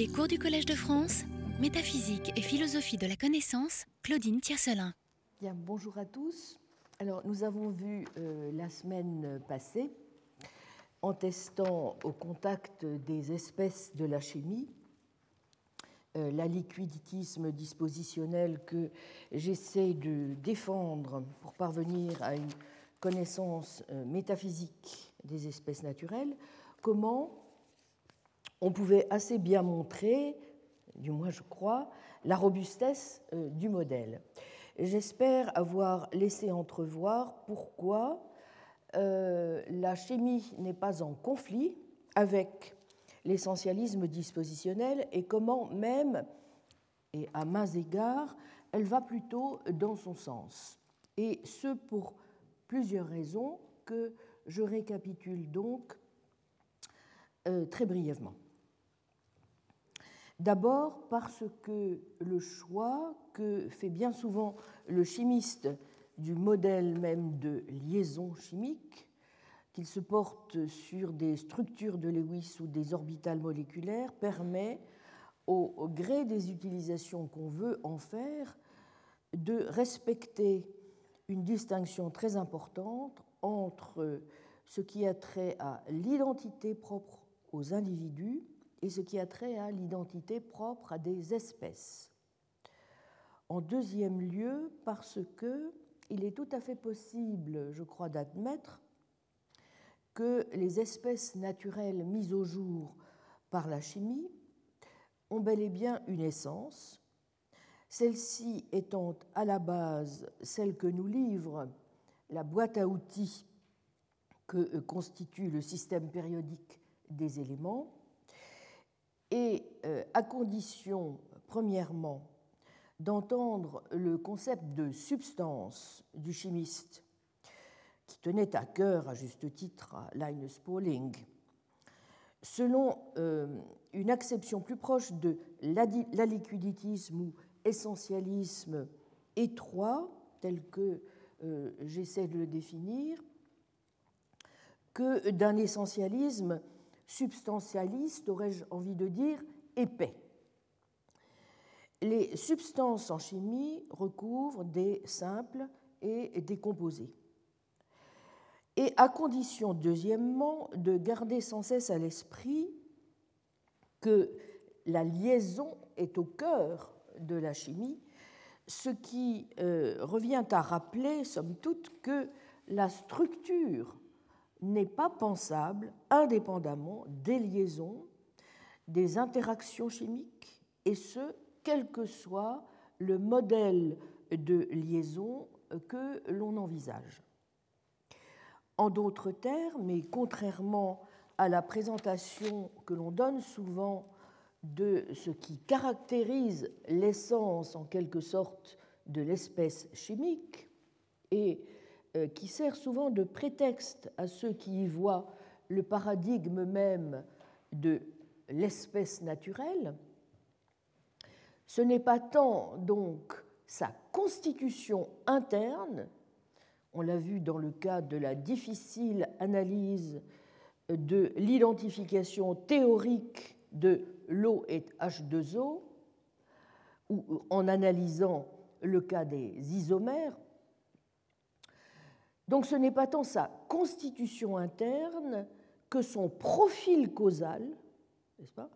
Les cours du Collège de France, métaphysique et philosophie de la connaissance, Claudine Tiercelin. Bien, bonjour à tous. Alors, nous avons vu euh, la semaine passée, en testant au contact des espèces de la chimie, euh, la liquiditisme dispositionnel que j'essaie de défendre pour parvenir à une connaissance euh, métaphysique des espèces naturelles, comment on pouvait assez bien montrer, du moins je crois, la robustesse euh, du modèle. J'espère avoir laissé entrevoir pourquoi euh, la chimie n'est pas en conflit avec l'essentialisme dispositionnel et comment même, et à mains égards, elle va plutôt dans son sens. Et ce pour plusieurs raisons que je récapitule donc euh, très brièvement. D'abord parce que le choix que fait bien souvent le chimiste du modèle même de liaison chimique, qu'il se porte sur des structures de Lewis ou des orbitales moléculaires, permet, au, gré des utilisations qu'on veut en faire, de respecter une distinction très importante entre ce qui a trait à l'identité propre aux individus et ce qui a trait à l'identité propre à des espèces. En deuxième lieu, parce que il est tout à fait possible, je crois, d'admettre que les espèces naturelles mises au jour par la chimie ont bel et bien une essence, celle-ci étant à la base celle que nous livre la boîte à outils que constitue le système périodique des éléments, et euh, à condition, premièrement, d'entendre le concept de substance du chimiste, qui tenait à cœur, à juste titre, à Linus Pauling, selon euh, une acception plus proche de l'aliquiditisme ou essentialisme étroit, tel que euh, j'essaie de le définir, que d'un essentialisme substantialiste, aurais-je envie de dire, épais. Les substances en chimie recouvrent des simples et des composés. Et à condition, deuxièmement, de garder sans cesse à l'esprit que la liaison est au cœur de la chimie, ce qui euh, revient à rappeler, somme toute, que la structure n'est pas pensable indépendamment des liaisons, des interactions chimiques, et ce, quel que soit le modèle de liaison que l'on envisage. En d'autres termes, et contrairement à la présentation que l'on donne souvent de ce qui caractérise l'essence en quelque sorte de l'espèce chimique, et qui sert souvent de prétexte à ceux qui y voient le paradigme même de l'espèce naturelle, ce n'est pas tant donc sa constitution interne, on l'a vu dans le cas de la difficile analyse de l'identification théorique de l'eau et H2O, ou en analysant le cas des isomères, donc ce n'est pas tant sa constitution interne que son profil causal, n'est-ce pas,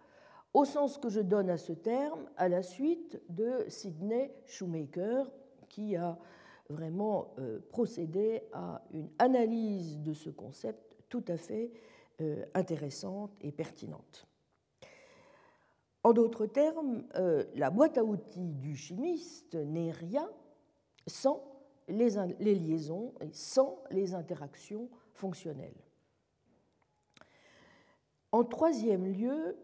au sens que je donne à ce terme à la suite de Sidney Shoemaker, qui a vraiment euh, procédé à une analyse de ce concept tout à fait euh, intéressante et pertinente. En d'autres termes, euh, la boîte à outils du chimiste n'est rien sans les, liaisons et sans les interactions fonctionnelles. En troisième lieu,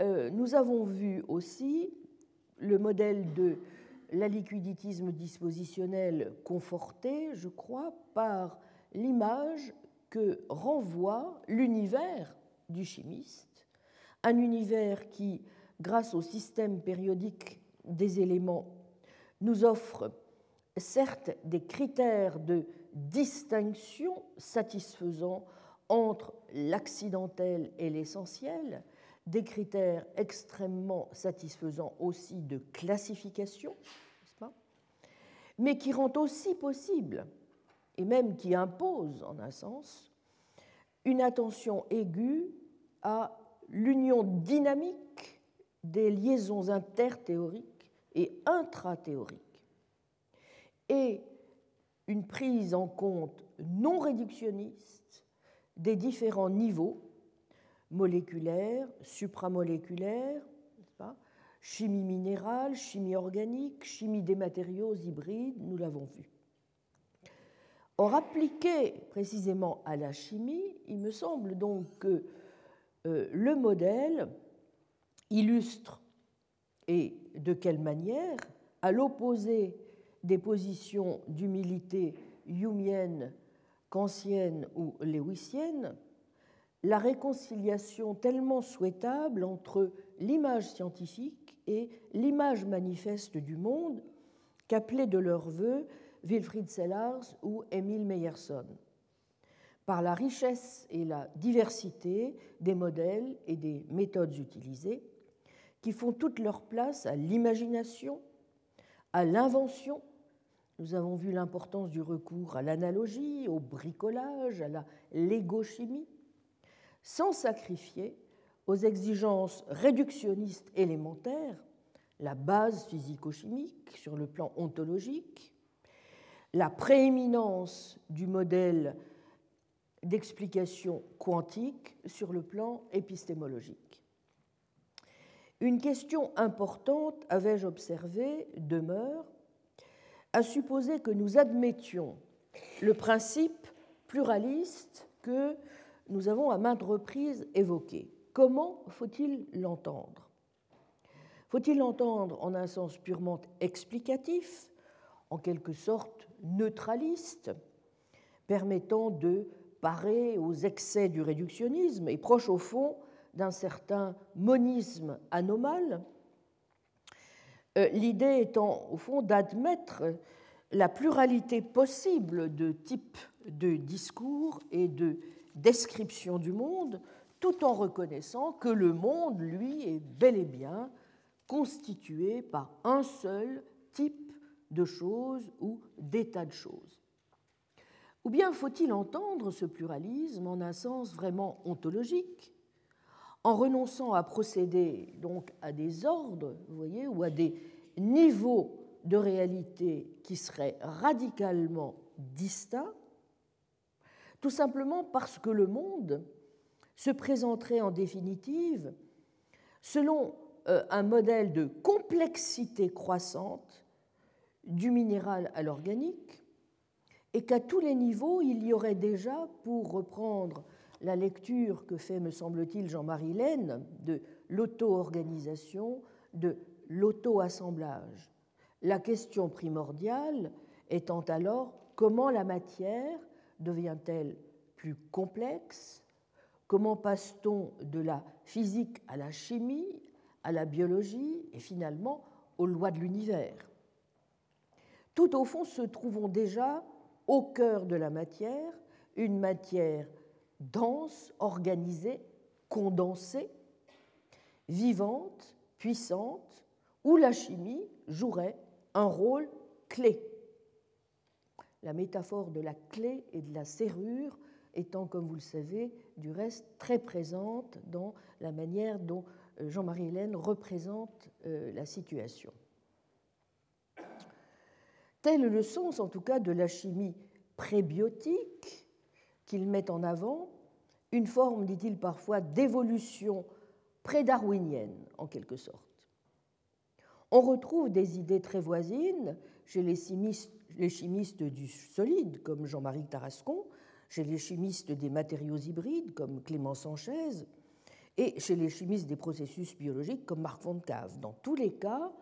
euh, nous avons vu aussi le modèle de l'aliquiditisme dispositionnel conforté, je crois, par l'image que renvoie l'univers du chimiste, un univers qui, grâce au système périodique des éléments, nous offre certes des critères de distinction satisfaisants entre l'accidentel et l'essentiel, des critères extrêmement satisfaisants aussi de classification, pas mais qui rend aussi possible, et même qui impose en un sens, une attention aiguë à l'union dynamique des liaisons interthéoriques et intrathéoriques, et une prise en compte non réductionniste des différents niveaux moléculaires, supramoléculaires, chimie minérale, chimie organique, chimie des matériaux hybrides, nous l'avons vu. Or, appliqué précisément à la chimie, il me semble donc que euh, le modèle illustre, et de quelle manière, à l'opposé des positions d'humilité humienne, kantienne ou lewisienne, la réconciliation tellement souhaitable entre l'image scientifique et l'image manifeste du monde qu'appelaient de leur vœu Wilfried Sellars ou Emile Meyerson, par la richesse et la diversité des modèles et des méthodes utilisées, qui font toute leur place à l'imagination, à l'invention nous avons vu l'importance du recours à l'analogie, au bricolage, à la légochimie, sans sacrifier aux exigences réductionnistes élémentaires la base physico-chimique sur le plan ontologique, la prééminence du modèle d'explication quantique sur le plan épistémologique. Une question importante, avais-je observé, demeure à supposer que nous admettions le principe pluraliste que nous avons à maintes reprises évoqué. Comment faut-il l'entendre? Faut-il l'entendre en un sens purement explicatif, en quelque sorte neutraliste, permettant de parer aux excès du réductionnisme et proche au fond d'un certain monisme anomal euh, l'idée étant au fond d'admettre la pluralité possible de types de discours et de description du monde, tout en reconnaissant que le monde, lui, est bel et bien constitué par un seul type de choses ou d'état de choses. Ou bien faut-il entendre ce pluralisme en un sens vraiment ontologique, en renonçant à procéder donc à des ordres, vous voyez, ou à des niveaux de réalité qui seraient radicalement distincts, tout simplement parce que le monde se présenterait en définitive selon euh, un modèle de complexité croissante du minéral à l'organique, et qu'à tous les niveaux, il y aurait déjà, pour reprendre la lecture que fait, me semble-t-il, Jean-Marie Laine de l'auto-organisation, de l'auto-assemblage. La question primordiale étant alors comment la matière devient-elle plus complexe? Comment passe-t-on de la physique à la chimie, à la biologie et finalement aux lois de l'univers? Tout au fond se trouvons déjà au cœur de la matière, une matière dense, organisée, condensée, vivante, puissante, où la chimie jouerait un rôle clé. La métaphore de la clé et de la serrure étant, comme vous le savez, du reste très présente dans la manière dont euh, Jean-Marie Hélène représente euh, la situation. Tel est le sens, en tout cas, de la chimie prébiotique qu'il met en avant, une forme, dit-il parfois, d'évolution prédarwinienne, en quelque sorte. On retrouve des idées très voisines chez les chimistes, du solide, comme Jean-Marie Tarascon, chez les chimistes des matériaux hybrides, comme Clément Sanchez, et chez les chimistes des processus biologiques, comme Marc von Cave. Dans tous les cas,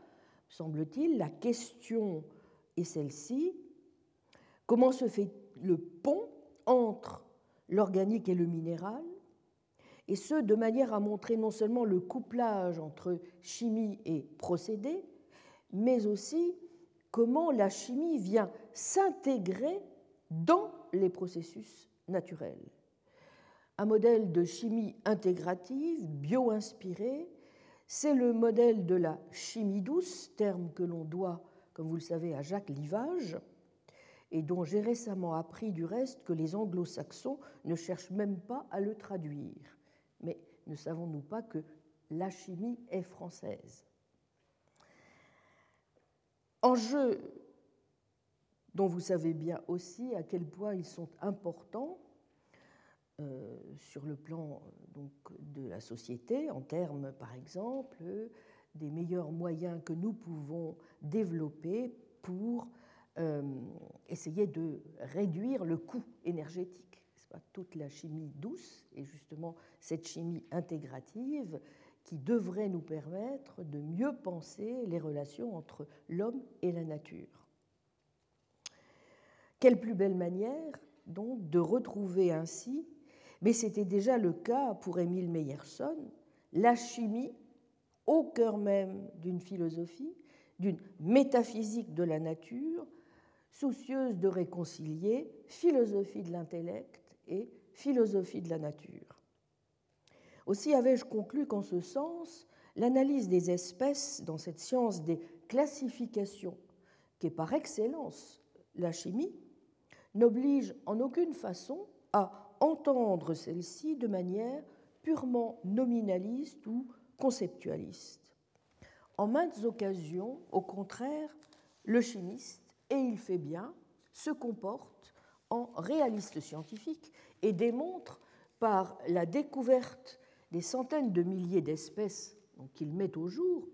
semble-t-il, la question est celle-ci comment se fait le pont entre l'organique et le minéral, et ce de manière à montrer non seulement le couplage entre chimie et procédé, mais aussi comment la chimie vient s'intégrer dans les processus naturels. Un modèle de chimie intégrative, bio-inspiré, c'est le modèle de la chimie douce, terme que l'on doit, comme vous le savez, à Jacques Livage, et dont j'ai récemment appris du reste que les anglo-saxons ne cherchent même pas à le traduire. Mais ne savons-nous pas que la chimie est française? Enjeux dont vous savez bien aussi à quel point ils sont importants euh, sur le plan de la société, en termes, par exemple, des meilleurs moyens que nous pouvons développer pour essayer de réduire le coût énergétique. Toute la chimie douce et justement cette chimie intégrative qui devrait nous permettre de mieux penser les relations entre l'homme et la nature. Quelle plus belle manière donc de retrouver ainsi mais c'était déjà le cas pour Émile Meyerson, la chimie au cœur même d'une philosophie, d'une métaphysique de la nature, soucieuse de réconcilier philosophie de l'intellect et philosophie de la nature. Aussi avais-je conclu qu'en ce sens, l'analyse des espèces dans cette science des classifications, qui est par excellence la chimie, n'oblige en aucune façon à entendre celle-ci de manière purement nominaliste ou conceptualiste. En maintes occasions, au contraire, le chimiste, et il fait bien, se comporte en réaliste scientifique et démontre par la découverte des centaines de milliers d'espèces qu'il met au jour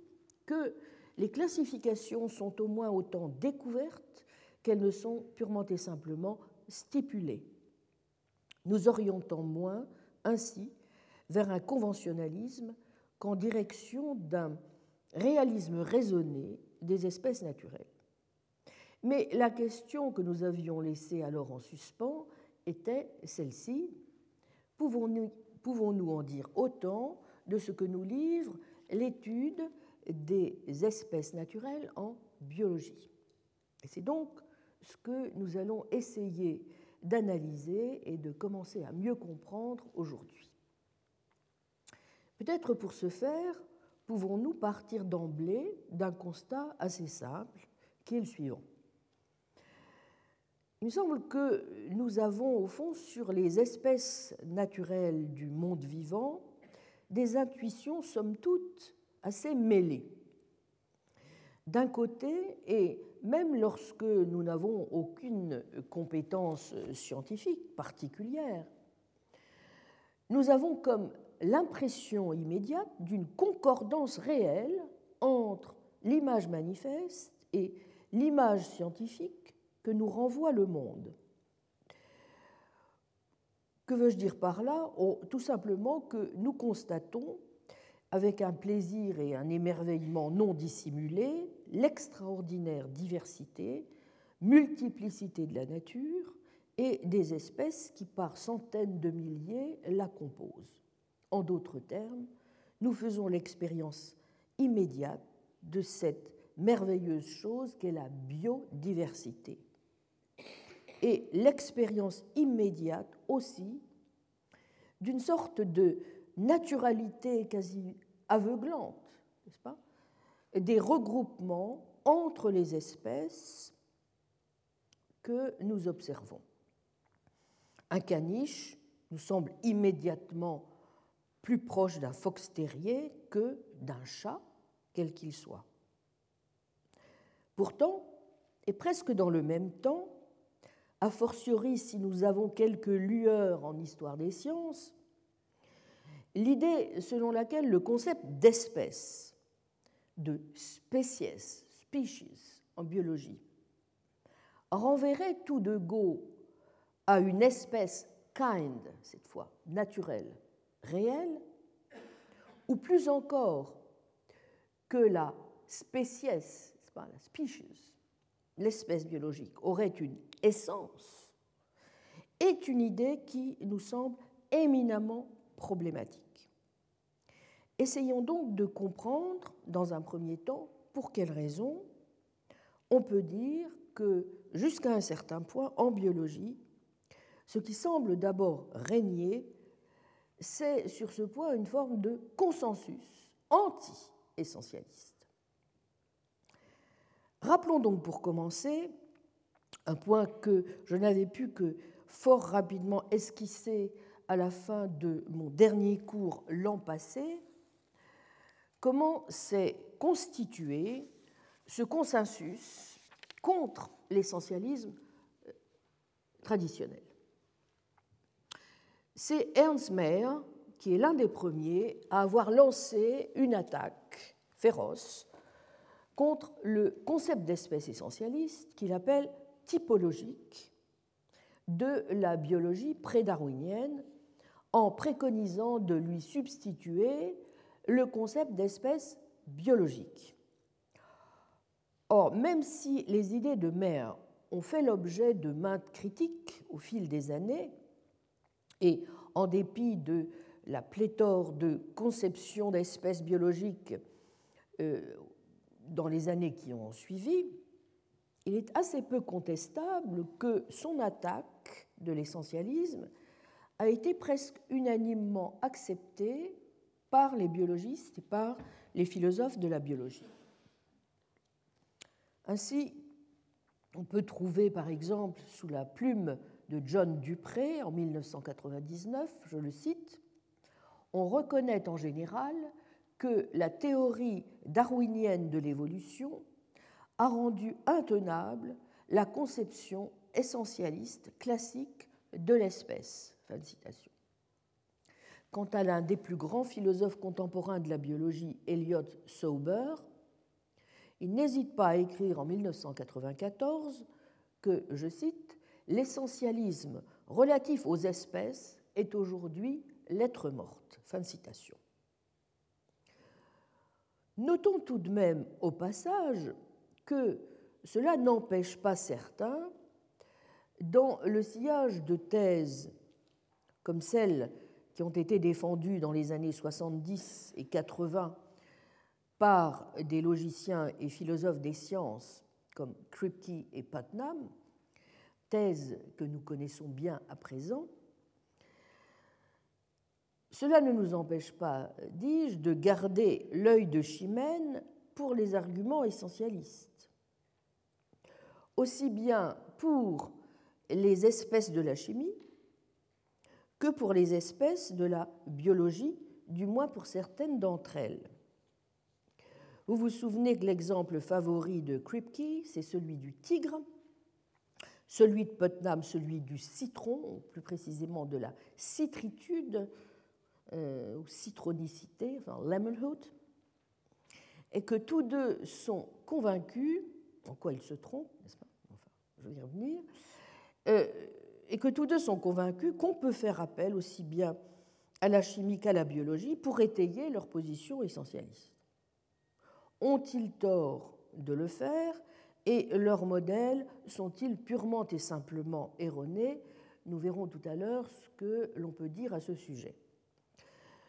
que les classifications sont au moins autant découvertes qu'elles ne sont purement et simplement stipulées nous orientant moins ainsi vers un conventionnalisme qu'en direction d'un réalisme raisonné des espèces naturelles. Mais la question que nous avions laissée alors en suspens était celle-ci. Pouvons-nous pouvons en dire autant de ce que nous livre l'étude des espèces naturelles en biologie? Et c'est donc ce que nous allons essayer d'analyser et de commencer à mieux comprendre aujourd'hui. Peut-être pour ce faire, pouvons-nous partir d'emblée d'un constat assez simple, qui est le suivant. Il me semble que nous avons, au fond, sur les espèces naturelles du monde vivant, des intuitions, somme toute, assez mêlées. D'un côté, et même lorsque nous n'avons aucune compétence scientifique particulière, nous avons comme l'impression immédiate d'une concordance réelle entre l'image manifeste et l'image scientifique que nous renvoie le monde. Que veux-je dire par là? Oh, Tout simplement que nous constatons avec un plaisir et un émerveillement non dissimulés, l'extraordinaire diversité, multiplicité de la nature et des espèces qui par centaines de milliers la composent. En d'autres termes, nous faisons l'expérience immédiate de cette merveilleuse chose qu'est la biodiversité. Et l'expérience immédiate aussi d'une sorte de naturalité quasi aveuglante, n'est-ce pas, des regroupements entre les espèces que nous observons. Un caniche nous semble immédiatement plus proche d'un fox terrier que d'un chat, quel qu'il soit. Pourtant, et presque dans le même temps, a fortiori si nous avons quelques lueurs en histoire des sciences, l'idée selon laquelle le concept d'espèce, de species, species en biologie, renverrait tout de go à une espèce kind, cette fois naturelle, réelle, ou plus encore que la species, species, l'espèce biologique, aurait une essence, est une idée qui nous semble éminemment problématique. Essayons donc de comprendre, dans un premier temps, pour quelles raisons on peut dire que, jusqu'à un certain point, en biologie, ce qui semble d'abord régner c'est sur ce point une forme de consensus anti-essentialiste. Rappelons donc pour commencer un point que je n'avais pu que fort rapidement esquisser à la fin de mon dernier cours l'an passé, comment s'est constitué ce consensus contre l'essentialisme euh, traditionnel? C'est Ernst Mayr qui est l'un des premiers à avoir lancé une attaque féroce contre le concept d'espèce essentialiste qu'il appelle typologique de la biologie prédarwinienne en préconisant de lui substituer le concept d'espèce biologique. Or, même si les idées de Mayr ont fait l'objet de maintes critiques au fil des années, et en dépit de la pléthore de conceptions d'espèces biologiques euh, dans les années qui ont suivi, il est assez peu contestable que son attaque de l'essentialisme a été presque unanimement acceptée par les biologistes et par les philosophes de la biologie. Ainsi, on peut trouver par exemple sous la plume de John Dupré en 1999, je le cite, On reconnaît en général que la théorie darwinienne de l'évolution a rendu intenable la conception essentialiste classique de l'espèce. Fin de citation. Quant à l'un des plus grands philosophes contemporains de la biologie, Elliot Sauber, il n'hésite pas à écrire en 1994 que, je cite, L'essentialisme relatif aux espèces est aujourd'hui lettre morte. Fin de citation. Notons tout de même au passage que cela n'empêche pas certains, dans le sillage de thèses comme celles qui ont été défendues dans les années 70 et 80 par des logiciens et philosophes des sciences comme Kripke et Putnam, thèse que nous connaissons bien à présent, cela ne nous empêche pas, dis-je, de garder l'œil de Chimène pour les arguments essentialistes. Aussi bien pour les espèces de la chimie que pour les espèces de la biologie, du moins pour certaines d'entre elles. Vous vous souvenez que l'exemple favori de Kripke, c'est celui du tigre, celui de Putnam, celui du citron, plus précisément de la citritude euh, ou citronicité, enfin lemonhood, et que tous deux sont convaincus, en quoi ils se trompent, je vais y revenir, euh, et que tous deux sont convaincus qu'on peut faire appel aussi bien à la chimie qu'à la biologie pour étayer leur position essentialiste. Ont-ils tort de le faire et leurs modèles sont-ils purement et simplement erronés? Nous verrons tout à l'heure ce que l'on peut dire à ce sujet.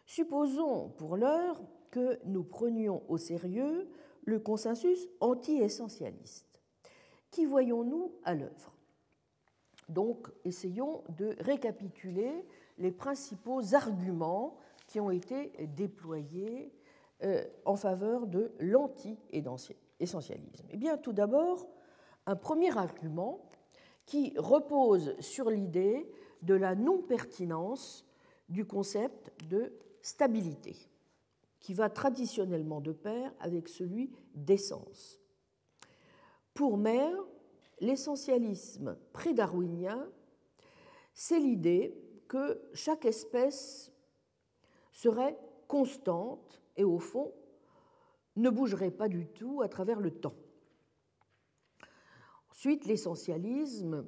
Supposons pour l'heure que nous prenions au sérieux le consensus anti-essentialiste. Qui voyons-nous à l'œuvre? Donc, essayons de récapituler les principaux arguments qui ont été déployés euh, en faveur de l'anti-essentialisme Eh bien, tout d'abord, un premier argument qui repose sur l'idée de la non-pertinence du concept de stabilité, qui va traditionnellement de pair avec celui d'essence. Pour Mayr, l'essentialisme pré-darwinien, c'est l'idée que chaque espèce serait constante et au fond ne bougerait pas du tout à travers le temps. Ensuite, l'essentialisme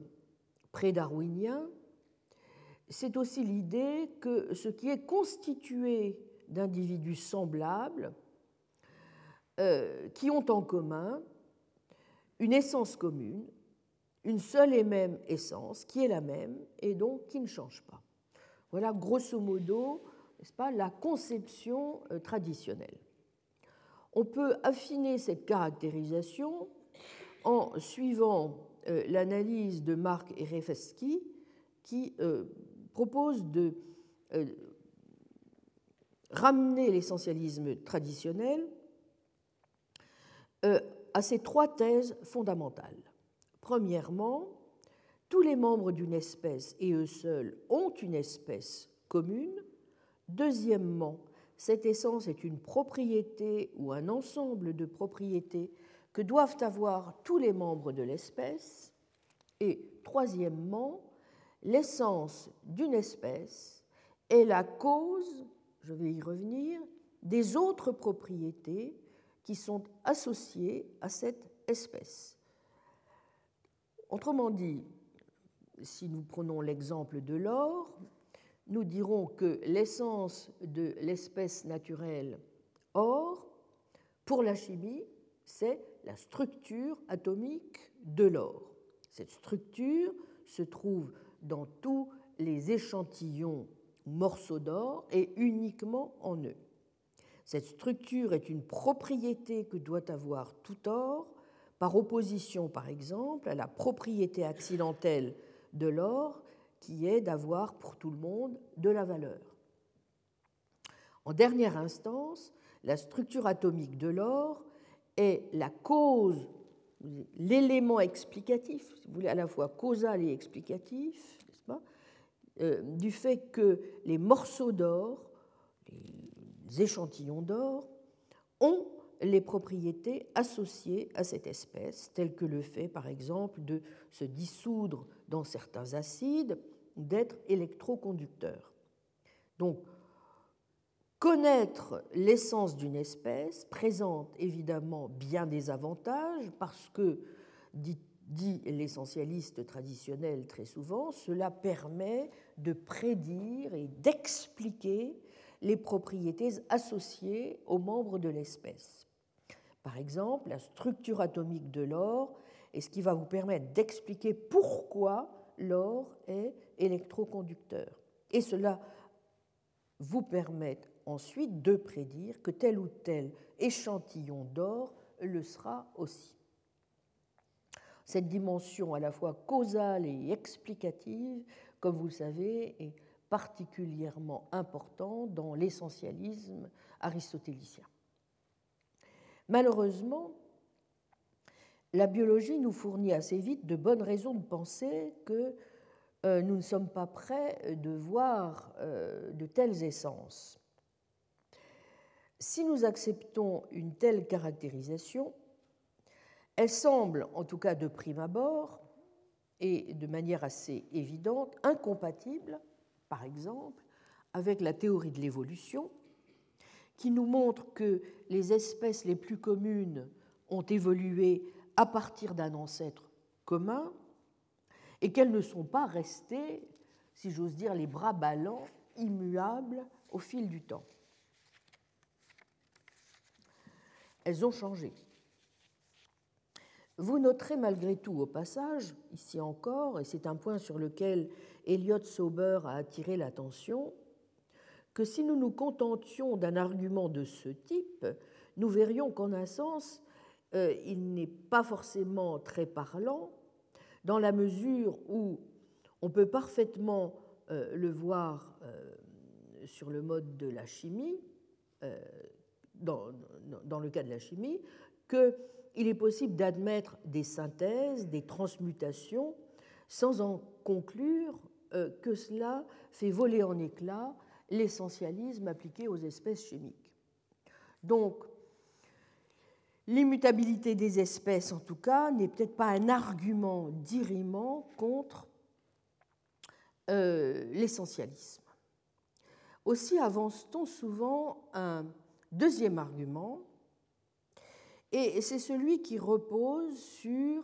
pré-darwinien, c'est aussi l'idée que ce qui est constitué d'individus semblables, euh, qui ont en commun une essence commune, une seule et même essence, qui est la même et donc qui ne change pas. Voilà grosso modo n'est-ce pas, la conception euh, traditionnelle. On peut affiner cette caractérisation en suivant euh, l'analyse de Marc Erefsky qui euh, propose de ramener l'essentialisme traditionnel à ces trois thèses fondamentales. Premièrement, tous les membres d'une espèce et eux seuls ont une espèce commune. Deuxièmement, cette essence est une propriété ou un ensemble de propriétés que doivent avoir tous les membres de l'espèce. Et troisièmement, l'essence d'une espèce est la cause, je vais y revenir, des autres propriétés qui sont associées à cette espèce. Autrement dit, si nous prenons l'exemple de l'or, nous dirons que l'essence de l'espèce naturelle or, pour la chimie, c'est la structure atomique de l'or. Cette structure se trouve dans tous les échantillons morceaux d'or et uniquement en eux. Cette structure est une propriété que doit avoir tout or, par opposition par exemple à la propriété accidentelle de l'or qui est d'avoir pour tout le monde de la valeur. En dernière instance, la structure atomique de l'or est la cause, l'élément explicatif, si vous voulez, à la fois causal et explicatif, pas, euh, du fait que les morceaux d'or, échantillons d'or, ont les propriétés associées à cette espèce, telles que le fait par exemple de se dissoudre dans certains acides, d'être électroconducteur. Donc, Connaître l'essence d'une espèce présente évidemment bien des avantages parce que, dit, dit l'essentialiste traditionnel très souvent, cela permet de prédire et d'expliquer les propriétés associées aux membres de l'espèce. Par exemple, la structure atomique de l'or est ce qui va vous permettre d'expliquer pourquoi l'or est électroconducteur. Et cela vous permet ensuite de prédire que tel ou tel échantillon d'or le sera aussi. Cette dimension à la fois causale et explicative, comme vous le savez, est particulièrement importante dans l'essentialisme aristotélicien. Malheureusement, la biologie nous fournit assez vite de bonnes raisons de penser que euh, nous ne sommes pas prêts de voir euh, de telles essences. Si nous acceptons une telle caractérisation, elle semble, en tout cas de prime abord, et de manière assez évidente, incompatible, par exemple, avec la théorie de l'évolution, qui nous montre que les espèces les plus communes ont évolué à partir d'un ancêtre commun et qu'elles ne sont pas restées, si j'ose dire, les bras ballants, immuables au fil du temps. elles ont changé. Vous noterez malgré tout au passage, ici encore, et c'est un point sur lequel Elliot Sauber a attiré l'attention, que si nous nous contentions d'un argument de ce type, nous verrions qu'en un sens, euh, il n'est pas forcément très parlant, dans la mesure où on peut parfaitement euh, le voir euh, sur le mode de la chimie, dans, dans le cas de la chimie, qu'il est possible d'admettre des synthèses, des transmutations, sans en conclure que cela fait voler en éclats l'essentialisme appliqué aux espèces chimiques. Donc, l'immutabilité des espèces, en tout cas, n'est peut-être pas un argument dirimant contre euh, l'essentialisme. Aussi avance-t-on souvent un Deuxième argument, et c'est celui qui repose sur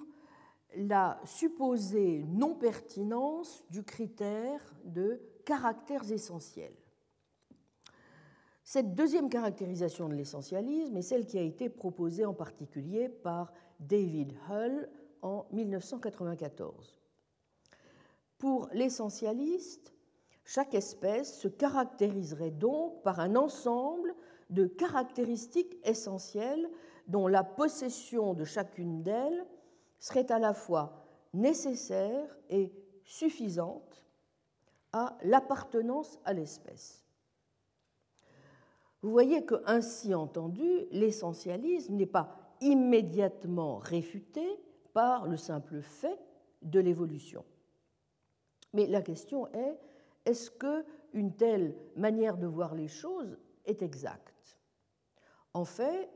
la supposée non-pertinence du critère de caractères essentiels. Cette deuxième caractérisation de l'essentialisme est celle qui a été proposée en particulier par David Hull en 1994. Pour l'essentialiste, chaque espèce se caractériserait donc par un ensemble de caractéristiques essentielles dont la possession de chacune d'elles serait à la fois nécessaire et suffisante à l'appartenance à l'espèce. Vous voyez que, ainsi entendu, l'essentialisme n'est pas immédiatement réfuté par le simple fait de l'évolution. Mais la question est est-ce qu'une telle manière de voir les choses est exacte? En fait,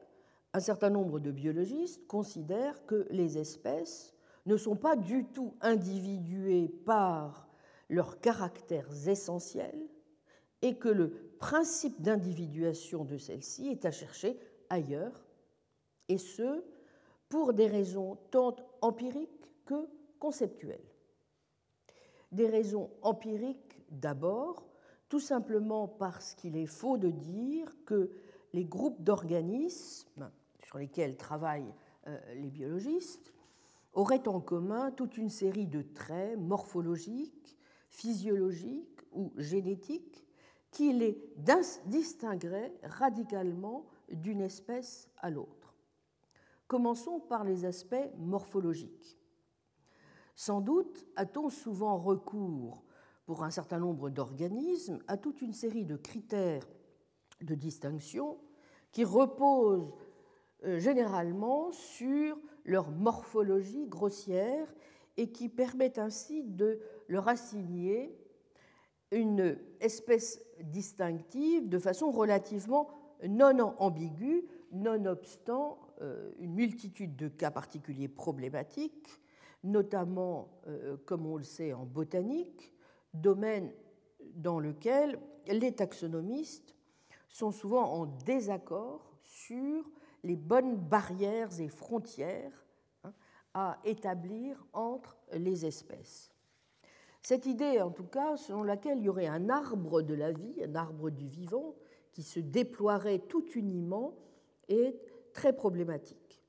un certain nombre de biologistes considèrent que les espèces ne sont pas du tout individuées par leurs caractères essentiels et que le principe d'individuation de celles-ci est à chercher ailleurs, et ce, pour des raisons tant empiriques que conceptuelles. Des raisons empiriques d'abord, tout simplement parce qu'il est faux de dire que les groupes d'organismes lesquels travaillent euh, les biologistes auraient en commun toute une série de traits morphologiques, physiologiques ou génétiques qui les distingueraient radicalement d'une espèce à l'autre. Commençons par les aspects morphologiques. Sans doute a-t-on souvent recours, pour un certain nombre d'organismes, à toute une série de critères de distinction qui reposent généralement sur leur morphologie grossière et qui permettent ainsi de leur assigner une espèce distinctive de façon relativement non ambiguë, nonobstant euh, une multitude de cas particuliers problématiques, notamment, euh, comme on le sait, en botanique, domaine dans lequel les taxonomistes sont souvent en désaccord sur les bonnes barrières et frontières hein, à établir entre les espèces. Cette idée, en tout cas, selon laquelle il y aurait un arbre de la vie, un arbre du vivant, qui se déploierait tout uniment, est très problématique.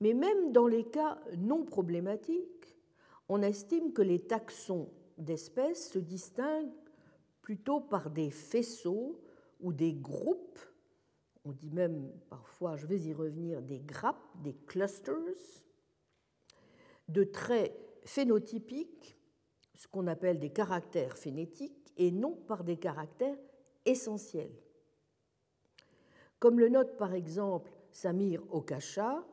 Mais même dans les cas non problématiques, on estime que les taxons d'espèces se distinguent plutôt par des faisceaux ou des groupes, on dit même parfois, je vais y revenir, des grappes, des clusters, de traits phénotypiques ce qu'on appelle des caractères phénétiques et non par des caractères essentiels. Comme le note par exemple Samir Okasha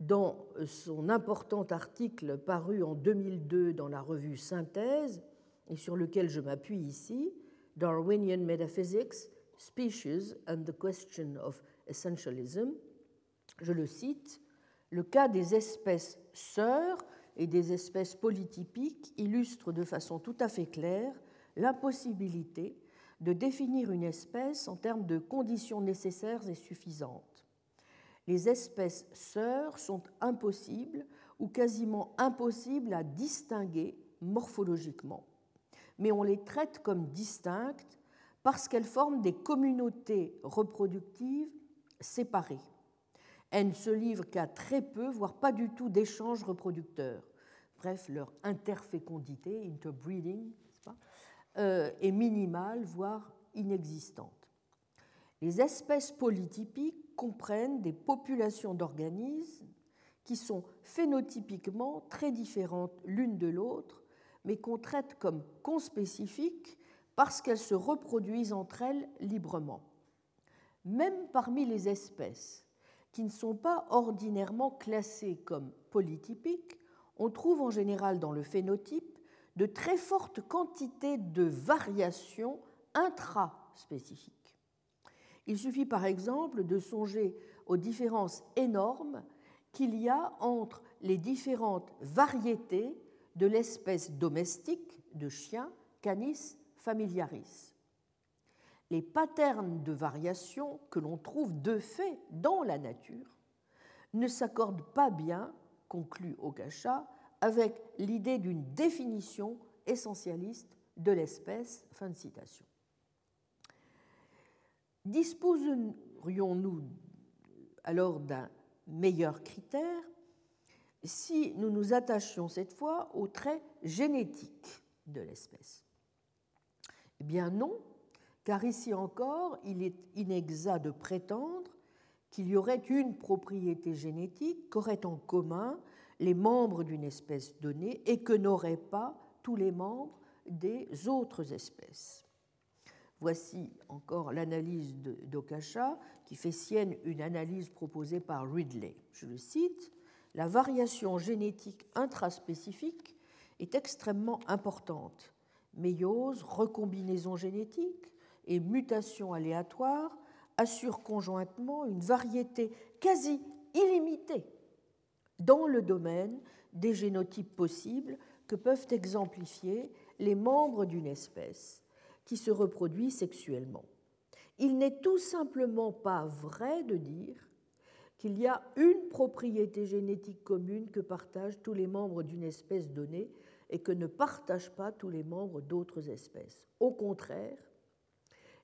dans son important article paru en 2002 dans la revue Synthèse et sur lequel je m'appuie ici, Darwinian Metaphysics, Species and the Question of Essentialism, je le cite, le cas des espèces sœurs et des espèces polytypiques illustrent de façon tout à fait claire l'impossibilité de définir une espèce en termes de conditions nécessaires et suffisantes. Les espèces sœurs sont impossibles ou quasiment impossibles à distinguer morphologiquement, mais on les traite comme distinctes parce qu'elles forment des communautés reproductives séparées elles ne se livrent qu'à très peu, voire pas du tout d'échanges reproducteurs. Bref, leur interfécondité, interbreeding, euh, est minimale, voire inexistante. Les espèces polytypiques comprennent des populations d'organismes qui sont phénotypiquement très différentes l'une de l'autre, mais qu'on traite comme conspécifiques parce qu'elles se reproduisent entre elles librement. Même parmi les espèces, qui ne sont pas ordinairement classés comme polytypiques, on trouve en général dans le phénotype de très fortes quantités de variations intraspécifiques. Il suffit par exemple de songer aux différences énormes qu'il y a entre les différentes variétés de l'espèce domestique de chien Canis familiaris les patterns de variation que l'on trouve de fait dans la nature ne s'accordent pas bien, conclut Okasha, avec l'idée d'une définition essentialiste de l'espèce. Disposerions-nous alors d'un meilleur critère si nous nous attachions cette fois aux traits génétiques de l'espèce? Eh bien non, car ici encore, il est inexact de prétendre qu'il y aurait une propriété génétique qu'auraient en commun les membres d'une espèce donnée et que n'auraient pas tous les membres des autres espèces. Voici encore l'analyse d'Okasha qui fait sienne une analyse proposée par Ridley. Je le cite La variation génétique intraspécifique est extrêmement importante. Méiose, recombinaison génétique et mutation aléatoire assurent conjointement une variété quasi illimitée dans le domaine des génotypes possibles que peuvent exemplifier les membres d'une espèce qui se reproduit sexuellement. Il n'est tout simplement pas vrai de dire qu'il y a une propriété génétique commune que partagent tous les membres d'une espèce donnée et que ne partagent pas tous les membres d'autres espèces. Au contraire,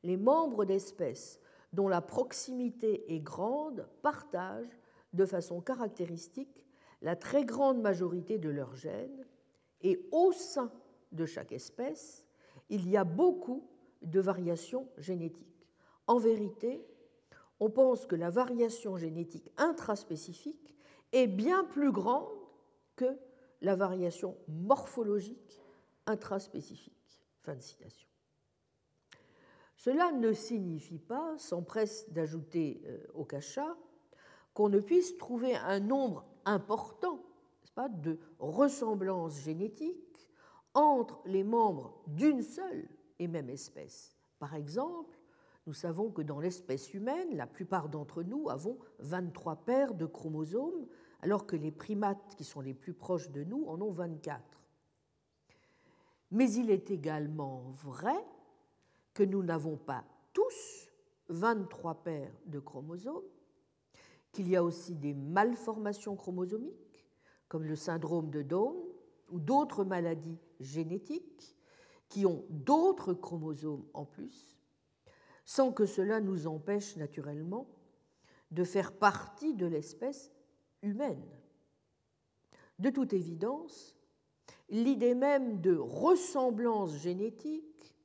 les membres d'espèces dont la proximité est grande partagent de façon caractéristique la très grande majorité de leurs gènes et au sein de chaque espèce, il y a beaucoup de variations génétiques. En vérité, on pense que la variation génétique intraspécifique est bien plus grande que la variation morphologique intraspécifique. Fin de citation. Cela ne signifie pas, s'empresse d'ajouter euh, au cachat, qu'on ne puisse trouver un nombre important pas, de ressemblances génétiques entre les membres d'une seule et même espèce. Par exemple, nous savons que dans l'espèce humaine, la plupart d'entre nous avons 23 paires de chromosomes, alors que les primates qui sont les plus proches de nous en ont 24. Mais il est également vrai que nous n'avons pas tous 23 paires de chromosomes, qu'il y a aussi des malformations chromosomiques, comme le syndrome de Down ou d'autres maladies génétiques qui ont d'autres chromosomes en plus, sans que cela nous empêche naturellement de faire partie de l'espèce humaine. De toute évidence, l'idée même de ressemblance génétique,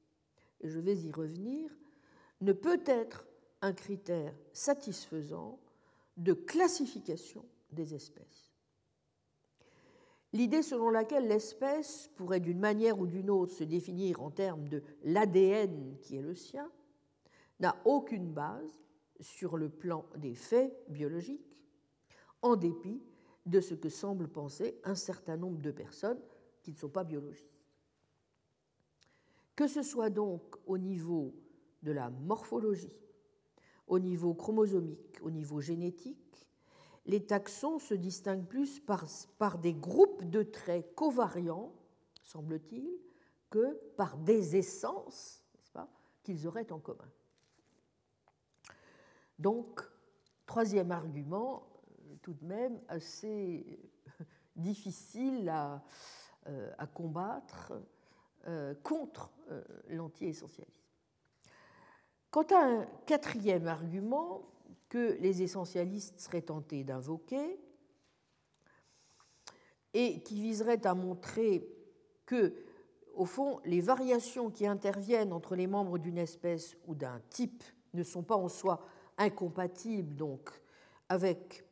et je vais y revenir, ne peut être un critère satisfaisant de classification des espèces. L'idée selon laquelle l'espèce pourrait d'une manière ou d'une autre se définir en termes de l'ADN qui est le sien n'a aucune base sur le plan des faits biologiques, en dépit de ce que semblent penser un certain nombre de personnes qui ne sont pas biologistes. Que ce soit donc au niveau de la morphologie, au niveau chromosomique, au niveau génétique, les taxons se distinguent plus par, par des groupes de traits covariants, semble-t-il, que par des essences qu'ils auraient en commun. Donc, troisième argument, tout de même assez difficile à, euh, combattre euh, contre euh, l'anti-essentialisme. Quant à un quatrième argument que les essentialistes seraient tentés d'invoquer, et qui viserait à montrer que, au fond, les variations qui interviennent entre les membres d'une espèce ou d'un type ne sont pas en soi incompatible donc avec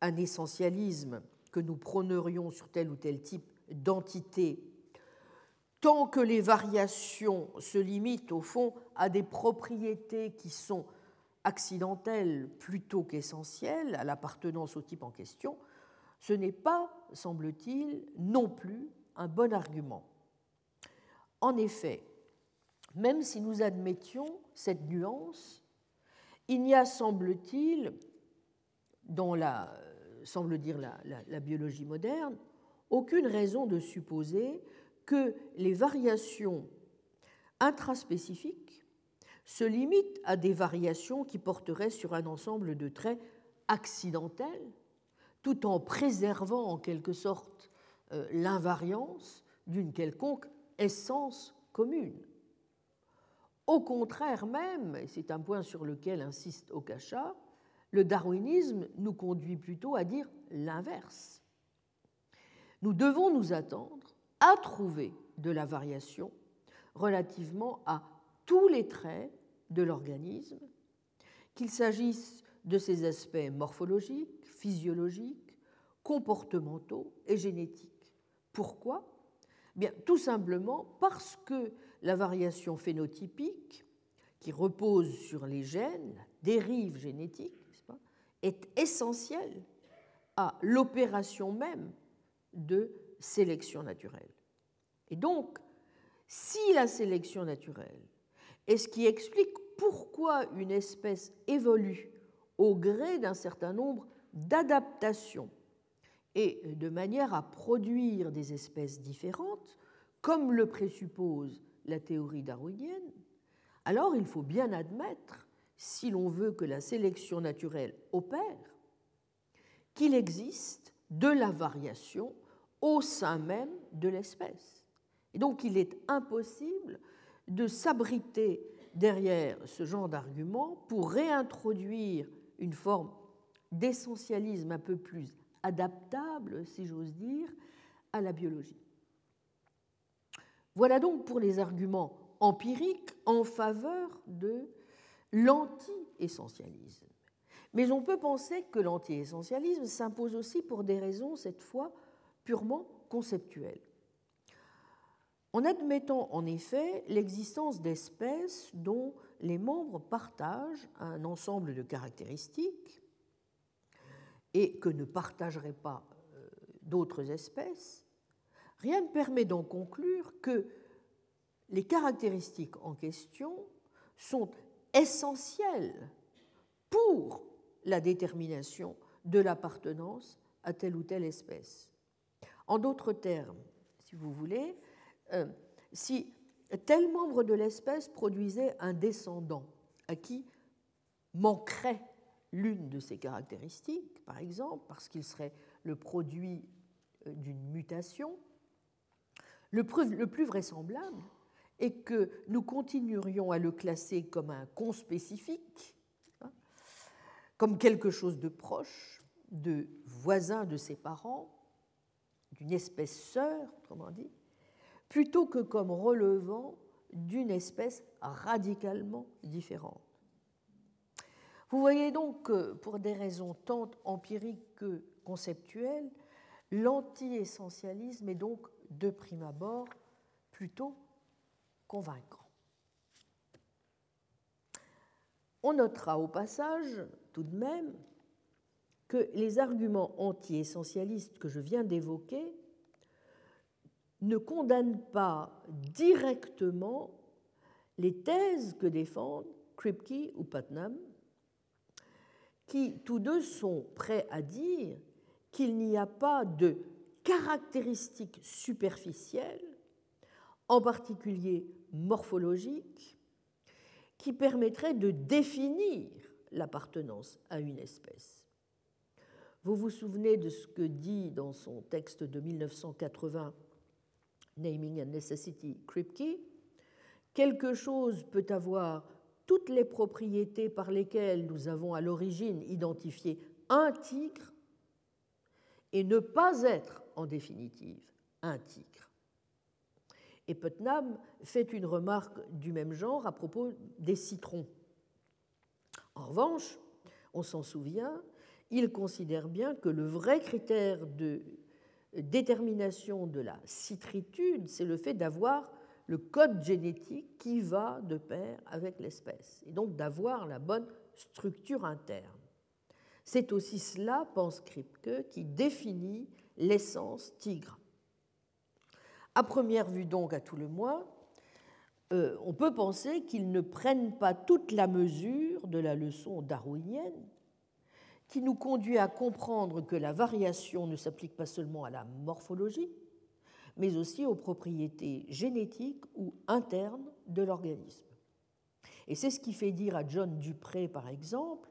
un essentialisme que nous prônerions sur tel ou tel type d'entité, tant que les variations se limitent au fond à des propriétés qui sont accidentelles plutôt qu'essentielles à l'appartenance au type en question, ce n'est pas, semble-t-il, non plus un bon argument. En effet, même si nous admettions cette nuance, il n'y a, semble-t-il, dans la, semble dire la, biologie moderne, aucune raison de supposer que les variations intraspécifiques se limitent à des variations qui porteraient sur un ensemble de traits accidentels, tout en préservant en quelque sorte euh, l'invariance d'une quelconque essence commune. Au contraire même, et c'est un point sur lequel insiste Okasha, le darwinisme nous conduit plutôt à dire l'inverse. Nous devons nous attendre à trouver de la variation relativement à tous les traits de l'organisme, qu'il s'agisse de ses aspects morphologiques, physiologiques, comportementaux et génétiques. Pourquoi? Bien, Tout simplement parce que la variation phénotypique qui repose sur les gènes, dérive génétique, est essentielle à l'opération même de sélection naturelle. Et donc, si la sélection naturelle est ce qui explique pourquoi une espèce évolue au gré d'un certain nombre d'adaptations et de manière à produire des espèces différentes, comme le présuppose la théorie darwinienne, alors il faut bien admettre, si l'on veut que la sélection naturelle opère, qu'il existe de la variation au sein même de l'espèce. Et donc il est impossible de s'abriter derrière ce genre d'argument pour réintroduire une forme d'essentialisme un peu plus adaptable, si j'ose dire, à la biologie. Voilà donc pour les arguments empiriques en faveur de l'anti-essentialisme. Mais on peut penser que l'anti-essentialisme s'impose aussi pour des raisons, cette fois, purement conceptuelles. En admettant en effet l'existence d'espèces dont les membres partagent un ensemble de caractéristiques et que ne partageraient pas euh, d'autres espèces, rien ne permet d'en conclure que les caractéristiques en question sont essentielles pour la détermination de l'appartenance à telle ou telle espèce. En d'autres termes, si vous voulez, euh, si tel membre de l'espèce produisait un descendant à qui manquerait l'une de ces caractéristiques, par exemple, parce qu'il serait le produit euh, d'une mutation, le plus vraisemblable est que nous continuerions à le classer comme un conspécifique, hein, comme quelque chose de proche, de voisin de ses parents, d'une espèce sœur, autrement dit, plutôt que comme relevant d'une espèce radicalement différente. Vous voyez donc que, pour des raisons tant empiriques que conceptuelles, l'anti-essentialisme est donc, de prime abord, plutôt convaincant. On notera au passage, tout de même, que les arguments anti-essentialistes que je viens d'évoquer ne condamnent pas directement les thèses que défendent Kripke ou Putnam, qui tous deux sont prêts à dire qu'il n'y a pas de caractéristiques superficielles, en particulier morphologiques, qui permettraient de définir l'appartenance à une espèce. Vous vous souvenez de ce que dit dans son texte de 1980 Naming and Necessity Kripke Quelque chose peut avoir toutes les propriétés par lesquelles nous avons à l'origine identifié un tigre et ne pas être en définitive un tigre. Et Putnam fait une remarque du même genre à propos des citrons. En revanche, on s'en souvient, il considère bien que le vrai critère de détermination de la citritude, c'est le fait d'avoir le code génétique qui va de pair avec l'espèce, et donc d'avoir la bonne structure interne. C'est aussi cela, pense Kripke, qui définit l'essence tigre. À première vue donc, à tout le moins, euh, on peut penser qu'ils ne prennent pas toute la mesure de la leçon darwinienne qui nous conduit à comprendre que la variation ne s'applique pas seulement à la morphologie, mais aussi aux propriétés génétiques ou internes de l'organisme. Et c'est ce qui fait dire à John Dupré, par exemple,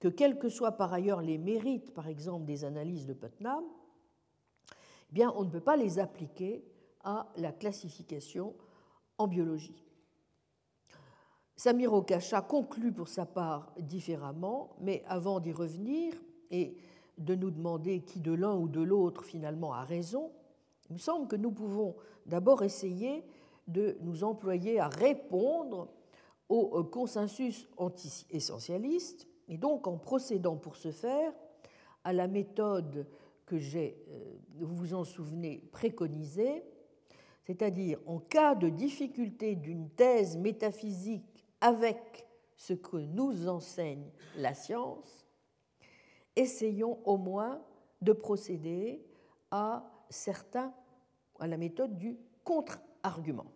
que quels que soient par ailleurs les mérites, par exemple, des analyses de Putnam, eh bien, on ne peut pas les appliquer à la classification en biologie. Samir Okacha conclut pour sa part différemment, mais avant d'y revenir et de nous demander qui de l'un ou de l'autre finalement a raison, il me semble que nous pouvons d'abord essayer de nous employer à répondre au consensus anti-essentialiste, et donc en procédant pour ce faire à la méthode que j'ai, euh, vous vous en souvenez, préconisée, c'est-à-dire en cas de difficulté d'une thèse métaphysique avec ce que nous enseigne la science, essayons au moins de procéder à certains, à la méthode du contre-argument.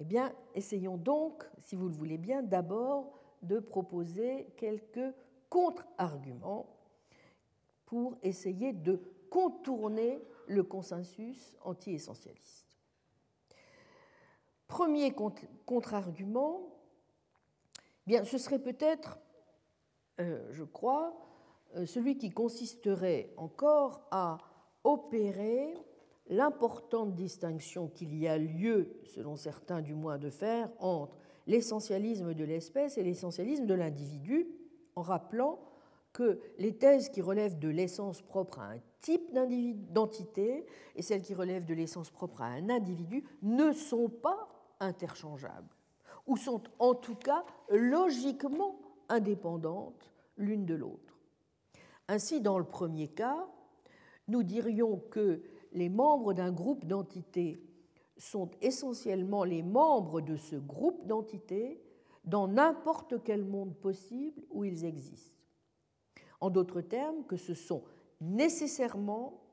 Eh bien, essayons donc, si vous le voulez bien, d'abord de proposer quelques contre-arguments pour essayer de contourner le consensus anti-essentialiste. Premier contre-argument, bien, ce serait peut-être, euh, je crois, euh, celui qui consisterait encore à opérer l'importante distinction qu'il y a lieu, selon certains du moins, de faire entre l'essentialisme de l'espèce et l'essentialisme de l'individu, en rappelant que les thèses qui relèvent de l'essence propre à un type d'entité et celles qui relèvent de l'essence propre à un individu ne sont pas interchangeables, ou sont en tout cas logiquement indépendantes l'une de l'autre. Ainsi, dans le premier cas, nous dirions que les membres d'un groupe d'entités sont essentiellement les membres de ce groupe d'entités dans n'importe quel monde possible où ils existent. En d'autres termes, que ce sont nécessairement,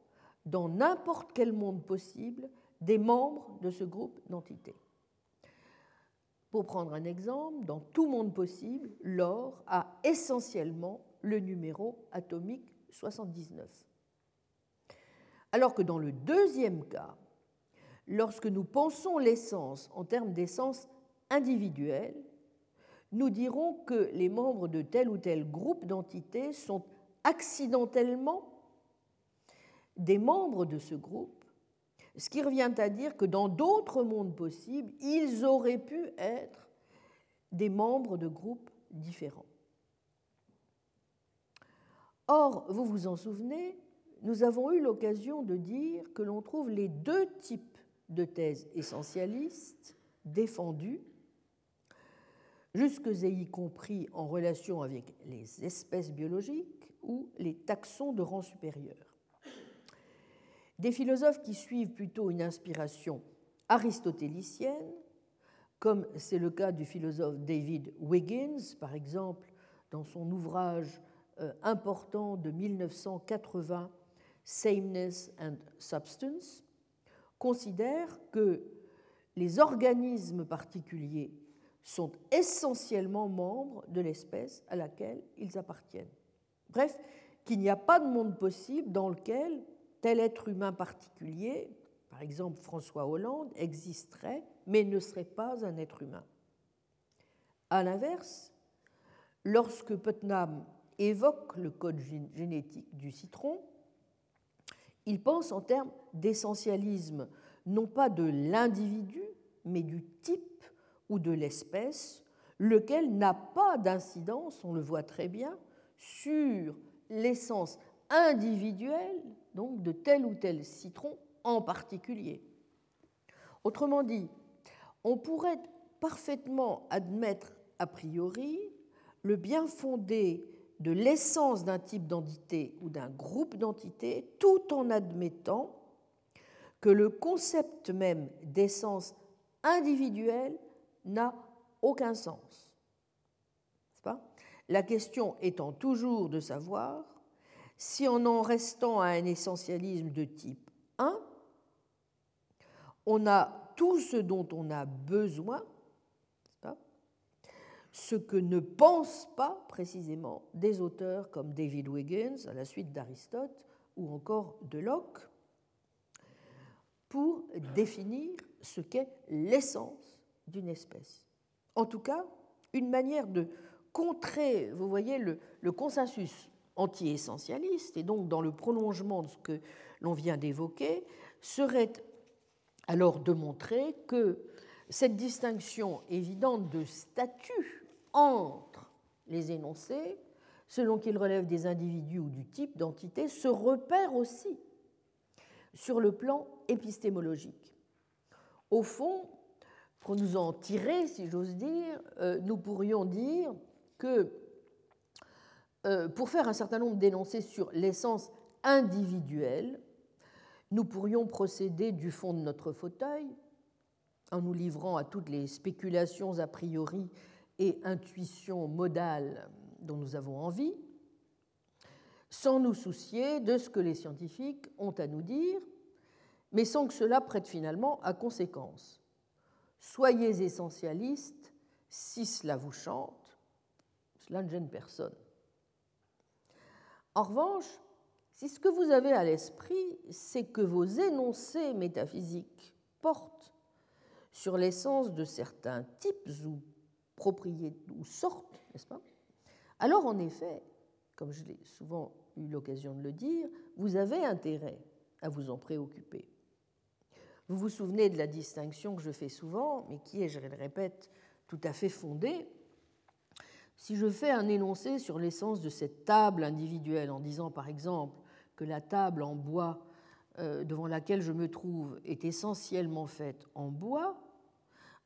dans n'importe quel monde possible, des membres de ce groupe d'entités. Pour prendre un exemple, dans tout monde possible, l'or a essentiellement le numéro atomique 79. Alors que dans le deuxième cas, lorsque nous pensons l'essence en termes d'essence individuelle, nous dirons que les membres de tel ou tel groupe d'entités sont accidentellement des membres de ce groupe, ce qui revient à dire que dans d'autres mondes possibles, ils auraient pu être des membres de groupes différents. Or, vous vous en souvenez, nous avons eu l'occasion de dire que l'on trouve les deux types de thèses essentialistes défendues, jusque et y compris en relation avec les espèces biologiques ou les taxons de rang supérieur. Des philosophes qui suivent plutôt une inspiration aristotélicienne, comme c'est le cas du philosophe David Wiggins, par exemple, dans son ouvrage euh, important de 1980 Sameness and Substance, considère que les organismes particuliers sont essentiellement membres de l'espèce à laquelle ils appartiennent. Bref, qu'il n'y a pas de monde possible dans lequel tel être humain particulier, par exemple François Hollande, existerait mais ne serait pas un être humain. A l'inverse, lorsque Putnam évoque le code génétique du citron, il pense en termes d'essentialisme, non pas de l'individu, mais du type ou de l'espèce, lequel n'a pas d'incidence, on le voit très bien, sur l'essence individuelle donc de tel ou tel citron en particulier. Autrement dit, on pourrait parfaitement admettre a priori le bien fondé de l'essence d'un type d'entité ou d'un groupe d'entités tout en admettant que le concept même d'essence individuelle n'a aucun sens. Pas? La question étant toujours de savoir si en en restant à un essentialisme de type 1, on a tout ce dont on a besoin ce que ne pensent pas précisément des auteurs comme David Wiggins, à la suite d'Aristote, ou encore de Locke, pour définir ce qu'est l'essence d'une espèce. En tout cas, une manière de contrer, vous voyez, le, consensus anti-essentialiste, et donc dans le prolongement de ce que l'on vient d'évoquer, serait alors de montrer que cette distinction évidente de statut entre les énoncés, selon qu'ils relèvent des individus ou du type d'entité, se repère aussi sur le plan épistémologique. Au fond, pour nous en tirer, si j'ose dire, euh, nous pourrions dire que euh, pour faire un certain nombre d'énoncés sur l'essence individuelle, nous pourrions procéder du fond de notre fauteuil en nous livrant à toutes les spéculations a priori et intuitions modales dont nous avons envie, sans nous soucier de ce que les scientifiques ont à nous dire, mais sans que cela prête finalement à conséquence. Soyez essentialiste si cela vous chante, cela ne gêne personne. En revanche, si ce que vous avez à l'esprit, c'est que vos énoncés métaphysiques portent sur l'essence de certains types ou propriétés ou sortes, n'est-ce pas? Alors en effet, comme je l'ai souvent eu l'occasion de le dire, vous avez intérêt à vous en préoccuper. Vous vous souvenez de la distinction que je fais souvent, mais qui est, je le répète, tout à fait fondée. Si je fais un énoncé sur l'essence de cette table individuelle en disant par exemple que la table en bois euh, devant laquelle je me trouve est essentiellement faite en bois,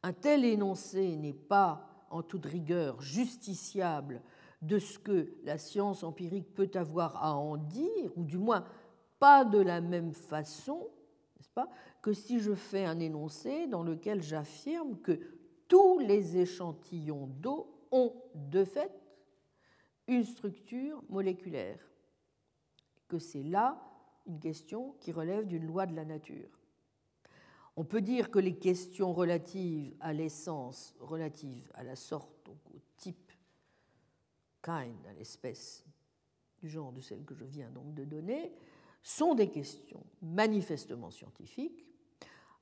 un tel énoncé n'est pas en toute rigueur justiciable de ce que la science empirique peut avoir à en dire, ou du moins pas de la même façon, n'est-ce pas, que si je fais un énoncé dans lequel j'affirme que tous les échantillons d'eau ont de fait une structure moléculaire, que c'est là une question qui relève d'une loi de la nature. On peut dire que les questions relatives à l'essence, relatives à la sorte, donc au type kind, à l'espèce du genre de celle que je viens donc de donner, sont des questions manifestement scientifiques.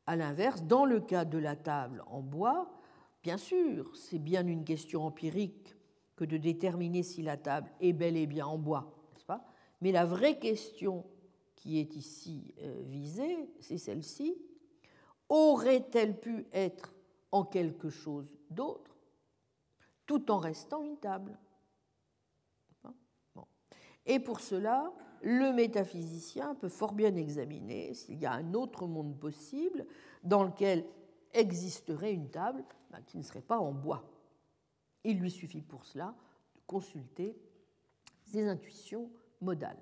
À l'inverse, dans le cas de la table en bois, bien sûr, c'est bien une question empirique que de déterminer si la table est bel et bien en bois, n'est-ce pas? Mais la vraie question qui est ici euh, visée, c'est celle-ci. Aurait-elle pu être en quelque chose d'autre, tout en restant une table? Et pour cela, le métaphysicien peut fort bien examiner s'il y a un autre monde possible dans lequel existerait une table bah, qui ne serait pas en bois. Il lui suffit pour cela de consulter ses intuitions modales.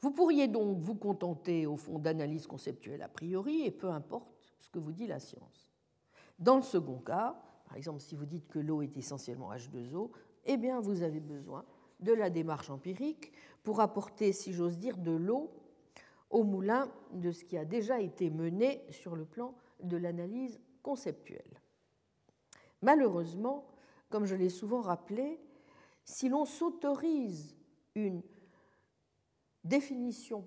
Vous pourriez donc vous contenter au fond d'analyses conceptuelles a priori et peu importe ce que vous dit la science. Dans le second cas, par exemple si vous dites que l'eau est essentiellement H2O, eh bien vous avez besoin de la démarche empirique pour apporter, si j'ose dire, de l'eau au moulin de ce qui a déjà été mené sur le plan de l'analyse conceptuelle. Malheureusement, comme je l'ai souvent rappelé, si l'on s'autorise une définition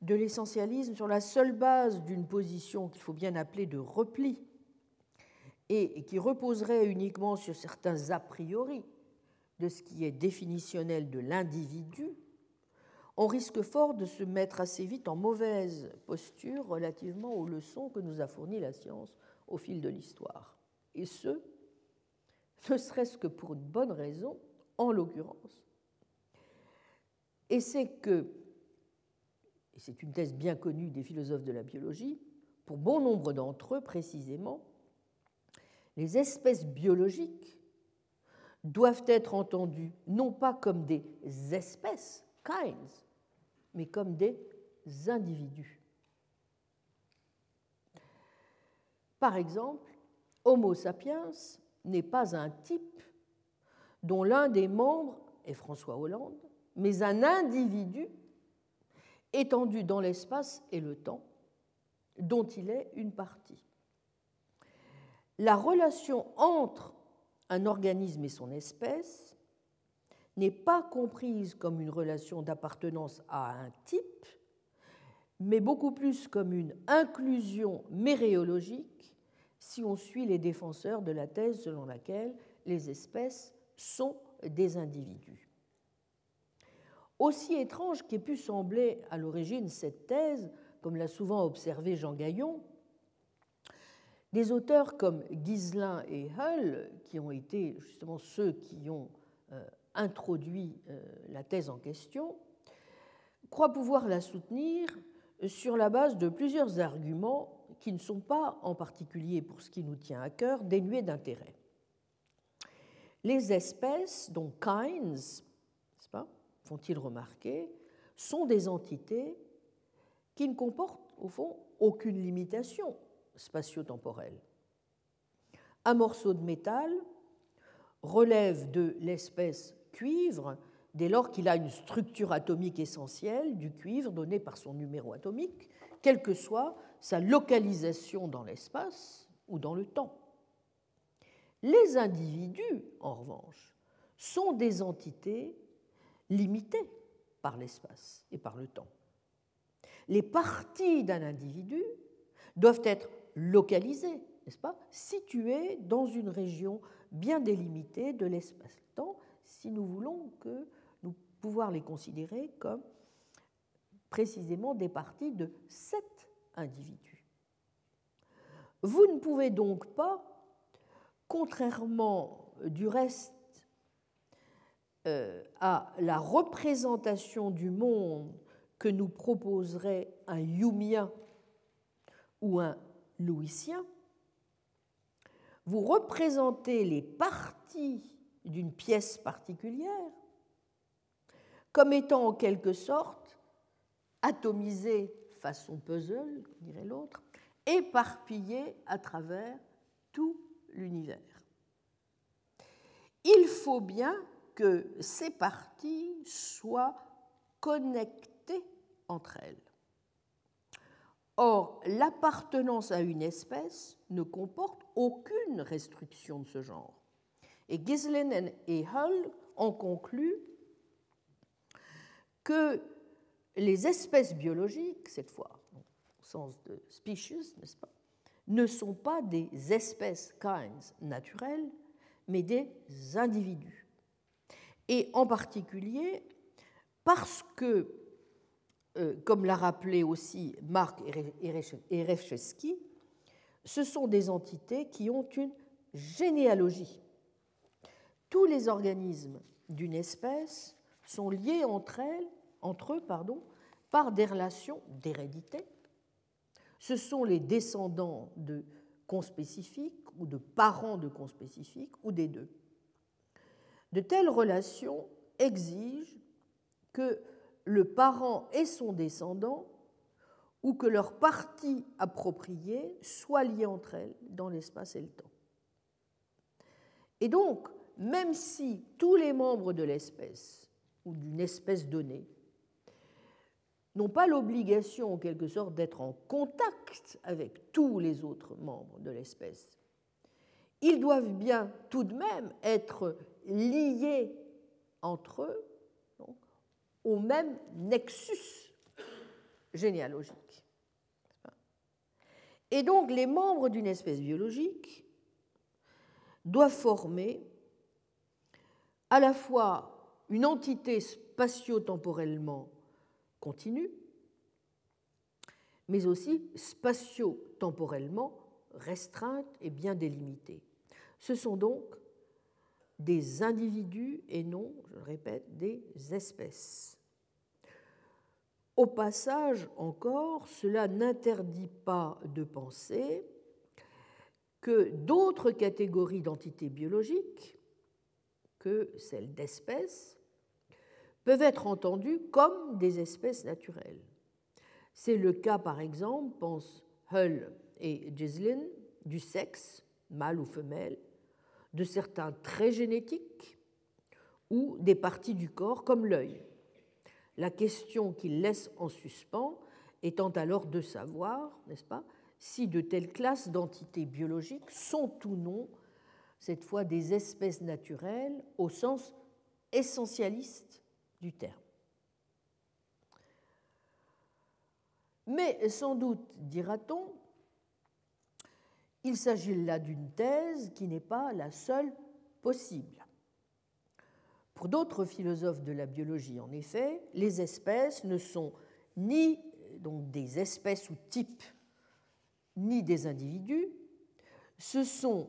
de l'essentialisme sur la seule base d'une position qu'il faut bien appeler de repli et qui reposerait uniquement sur certains a priori, de ce qui est définitionnel de l'individu, on risque fort de se mettre assez vite en mauvaise posture relativement aux leçons que nous a fournies la science au fil de l'histoire. Et ce, ne serait-ce que pour une bonne raison, en l'occurrence. Et c'est que, et c'est une thèse bien connue des philosophes de la biologie, pour bon nombre d'entre eux précisément, les espèces biologiques doivent être entendus non pas comme des espèces, kinds, mais comme des individus. Par exemple, Homo sapiens n'est pas un type dont l'un des membres est François Hollande, mais un individu étendu dans l'espace et le temps, dont il est une partie. La relation entre un organisme et son espèce n'est pas comprise comme une relation d'appartenance à un type, mais beaucoup plus comme une inclusion méréologique si on suit les défenseurs de la thèse selon laquelle les espèces sont des individus. Aussi étrange qu'ait pu sembler à l'origine cette thèse, comme l'a souvent observé Jean Gaillon, des auteurs comme Giselin et Hull, qui ont été justement ceux qui ont euh, introduit euh, la thèse en question, croient pouvoir la soutenir sur la base de plusieurs arguments qui ne sont pas, en particulier pour ce qui nous tient à cœur, dénués d'intérêt. Les espèces, donc kinds, font-ils remarquer, sont des entités qui ne comportent au fond aucune limitation spatio-temporel. Un morceau de métal relève de l'espèce cuivre dès lors qu'il a une structure atomique essentielle du cuivre donnée par son numéro atomique, quelle que soit sa localisation dans l'espace ou dans le temps. Les individus, en revanche, sont des entités limitées par l'espace et par le temps. Les parties d'un individu doivent être localisées, n'est-ce pas, situées dans une région bien délimitée de l'espace-temps si nous voulons que nous pouvoir les considérer comme précisément des parties de cet individu. Vous ne pouvez donc pas, contrairement du reste euh, à la représentation du monde que nous proposerait un Yumien ou un Louisien, vous représentez les parties d'une pièce particulière comme étant en quelque sorte atomisées façon puzzle, dirait l'autre, éparpillées à travers tout l'univers. Il faut bien que ces parties soient connectées entre elles. Or, l'appartenance à une espèce ne comporte aucune restriction de ce genre. Et Gislin et Hull ont conclu que les espèces biologiques, cette fois, au sens de species, n'est-ce pas, ne sont pas des espèces kinds naturelles, mais des individus. Et en particulier parce que, comme l'a rappelé aussi Marc Erechevski, ce sont des entités qui ont une généalogie. Tous les organismes d'une espèce sont liés entre, eux par des relations d'hérédité. Ce sont les descendants de conspécifiques ou de parents de conspécifiques ou des deux. De telles relations exigent que le parent et son descendant ou que leur partie appropriée soit liée entre elles dans l'espace et le temps. Et donc, même si tous les membres de l'espèce ou d'une espèce donnée n'ont pas l'obligation, en quelque sorte, d'être en contact avec tous les autres membres de l'espèce, ils doivent bien tout de même être liés entre eux au même nexus généalogique. Et donc les membres d'une espèce biologique doivent former à la fois une entité spatio-temporellement continue, mais aussi spatio-temporellement restreinte et bien délimitée. Ce sont donc des individus et non, je le répète, des espèces. Au passage encore, cela n'interdit pas de penser que d'autres catégories d'entités biologiques que celles d'espèces peuvent être entendues comme des espèces naturelles. C'est le cas, par exemple, pensent Hull et Gislin, du sexe, mâle ou femelle, de certains traits génétiques ou des parties du corps comme l'œil. La question qu'il laisse en suspens étant alors de savoir, n'est-ce pas, si de telles classes d'entités biologiques sont ou non, cette fois, des espèces naturelles au sens essentialiste du terme. Mais sans doute, dira-t-on, il s'agit là d'une thèse qui n'est pas la seule possible. Pour d'autres philosophes de la biologie, en effet, les espèces ne sont ni donc des espèces ou types, ni des individus, ce sont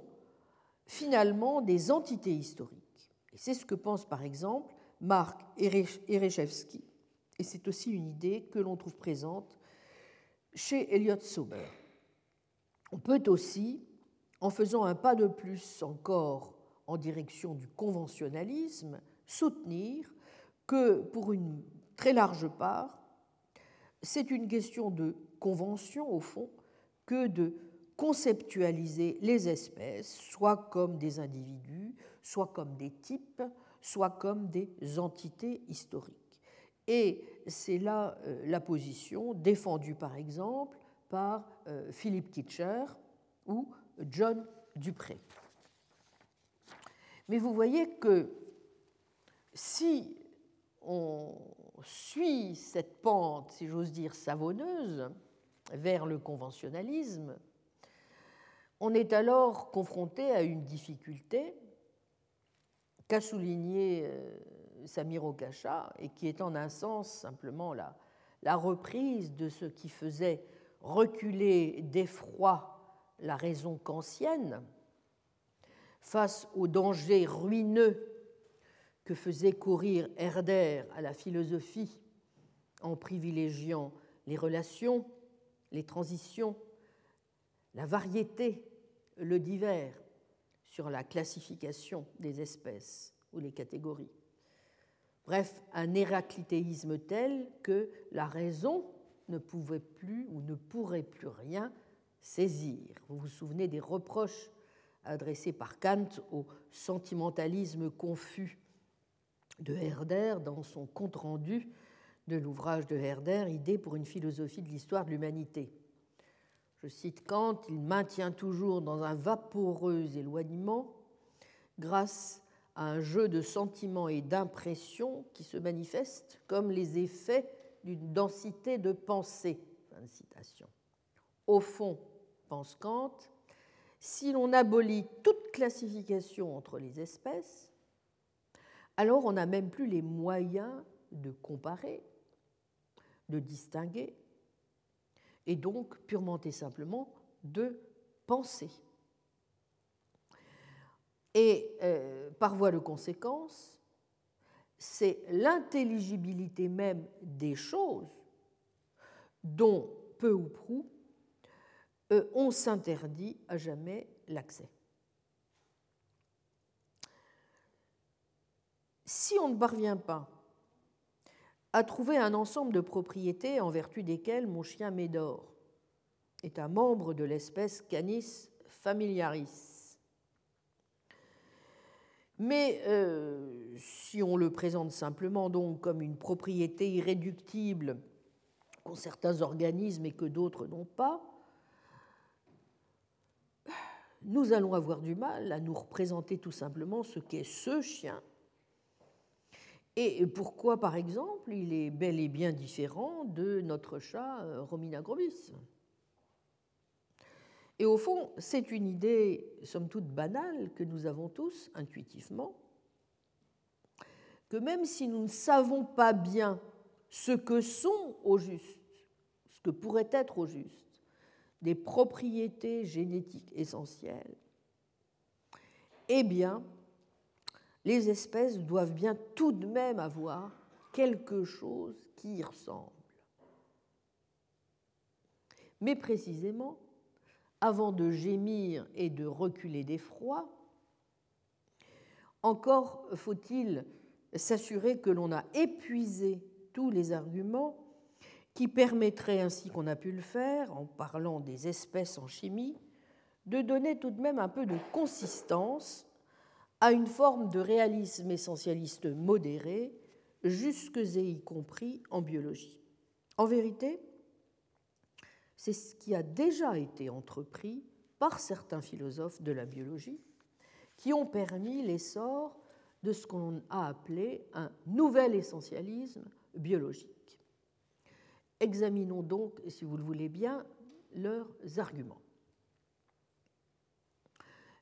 finalement des entités historiques. Et c'est ce que pense par exemple Marc Erechevski. Et c'est aussi une idée que l'on trouve présente chez Elliot Sauber. On peut aussi, en faisant un pas de plus encore en direction du conventionnalisme, soutenir que pour une très large part, c'est une question de convention au fond que de conceptualiser les espèces, soit comme des individus, soit comme des types, soit comme des entités historiques. Et c'est là euh, la position défendue par exemple par euh, Philippe Kitcher ou John Dupré. Mais vous voyez que si on suit cette pente, si j'ose dire, savonneuse vers le conventionnalisme, on est alors confronté à une difficulté qu'a souligné euh, Samir Okacha et qui est en un sens simplement la, la reprise de ce qui faisait reculer d'effroi la raison kantienne face aux dangers ruineux que faisait courir Herder à la philosophie en privilégiant les relations, les transitions, la variété, le divers sur la classification des espèces ou les catégories. Bref, un héraclitéisme tel que la raison ne pouvait plus ou ne pourrait plus rien saisir. Vous vous souvenez des reproches adressés par Kant au sentimentalisme confus de Herder dans son compte-rendu de l'ouvrage de Herder, Idée pour une philosophie de l'histoire de l'humanité. Je cite Kant, il maintient toujours dans un vaporeux éloignement, grâce à un jeu de sentiments et d'impressions qui se manifestent comme les effets d'une densité de pensée. citation. Au fond, pense Kant, si l'on abolit toute classification entre les espèces, alors on n'a même plus les moyens de comparer, de distinguer, et donc purement et simplement de penser. Et euh, par voie de conséquence, c'est l'intelligibilité même des choses dont peu ou prou euh, on s'interdit à jamais l'accès. Si on ne parvient pas à trouver un ensemble de propriétés en vertu desquelles mon chien Médor est un membre de l'espèce Canis familiaris, mais euh, si on le présente simplement donc comme une propriété irréductible qu'ont certains organismes et que d'autres n'ont pas, nous allons avoir du mal à nous représenter tout simplement ce qu'est ce chien et pourquoi, par exemple, il est bel et bien différent de notre chat euh, Romina grobis? Et au fond, c'est une idée, somme toute banale, que nous avons tous intuitivement, que même si nous ne savons pas bien ce que sont au juste, ce que pourrait être au juste, des propriétés génétiques essentielles, eh bien, les espèces doivent bien tout de même avoir quelque chose qui y ressemble. Mais précisément, avant de gémir et de reculer d'effroi, encore faut-il s'assurer que l'on a épuisé tous les arguments qui permettraient, ainsi qu'on a pu le faire en parlant des espèces en chimie, de donner tout de même un peu de consistance à une forme de réalisme essentialiste modéré, jusque et y compris en biologie. En vérité, c'est ce qui a déjà été entrepris par certains philosophes de la biologie qui ont permis l'essor de ce qu'on a appelé un nouvel essentialisme biologique. Examinons donc, si vous le voulez bien, leurs arguments.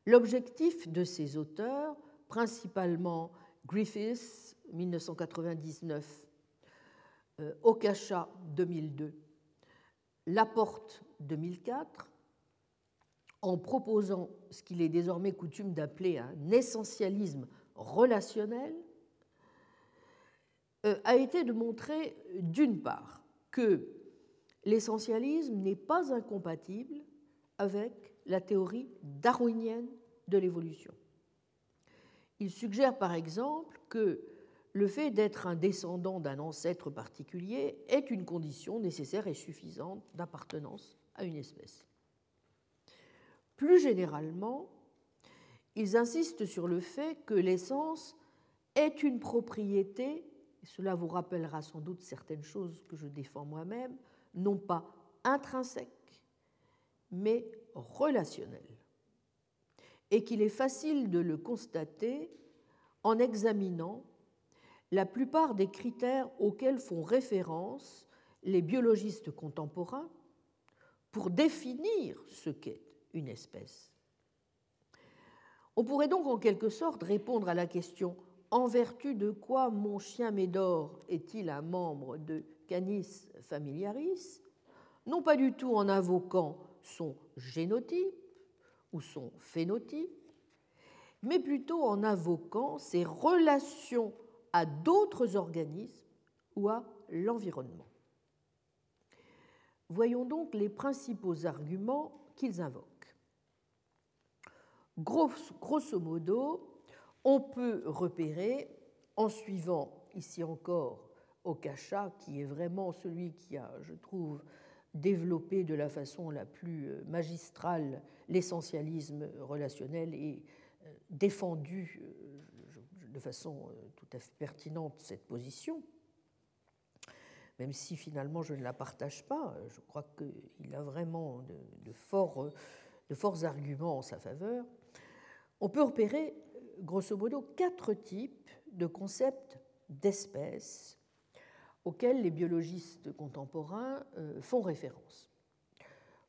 L'objectif de ces auteurs, principalement Griffiths 1999, euh, Okasha 2002, Laporte 2004, en proposant ce qu'il est désormais coutume d'appeler un essentialisme relationnel, euh, a été de montrer d'une part que l'essentialisme n'est pas incompatible avec la théorie darwinienne de l'évolution. Il suggère par exemple que le fait d'être un descendant d'un ancêtre particulier est une condition nécessaire et suffisante d'appartenance à une espèce. Plus généralement, ils insistent sur le fait que l'essence est une propriété, cela vous rappellera sans doute certaines choses que je défends moi-même, non pas intrinsèque, mais relationnelle, et qu'il est facile de le constater en examinant la plupart des critères auxquels font référence les biologistes contemporains pour définir ce qu'est une espèce. On pourrait donc en quelque sorte répondre à la question en vertu de quoi mon chien Médor est-il un membre de Canis familiaris? Non pas du tout en invoquant son génotype ou son phénotype, mais plutôt en invoquant ses relations à d'autres organismes ou à l'environnement. Voyons donc les principaux arguments qu'ils invoquent. Grosso modo, on peut repérer, en suivant ici encore Okasha, qui est vraiment celui qui a, je trouve, développé de la façon la plus euh, magistrale l'essentialisme relationnel et euh, défendu euh, de façon tout à fait pertinente cette position, même si finalement je ne la partage pas, je crois qu'il a vraiment de, forts, de forts arguments en sa faveur, on peut repérer grosso modo quatre types de concepts d'espèces auxquels les biologistes contemporains euh, font référence.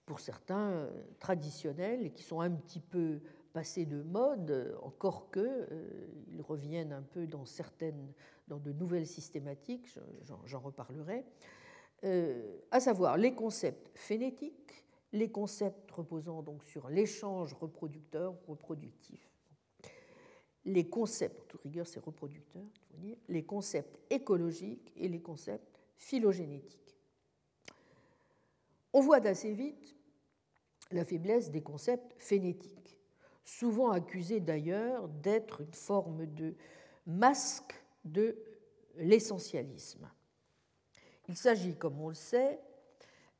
Pour certains euh, traditionnels et qui sont un petit peu passés de mode, encore que euh, ils reviennent un peu dans certaines, dans de nouvelles systématiques, j'en reparlerai, à savoir les concepts phénétiques, les concepts reposant donc sur l'échange reproducteur-reproductif, les concepts, toute rigueur c'est reproducteur, les concepts écologiques et les concepts phylogénétiques. On voit d'assez vite la faiblesse des concepts phénétiques, souvent accusés d'ailleurs d'être une forme de masque de l'essentialisme. Il s'agit, comme on le sait,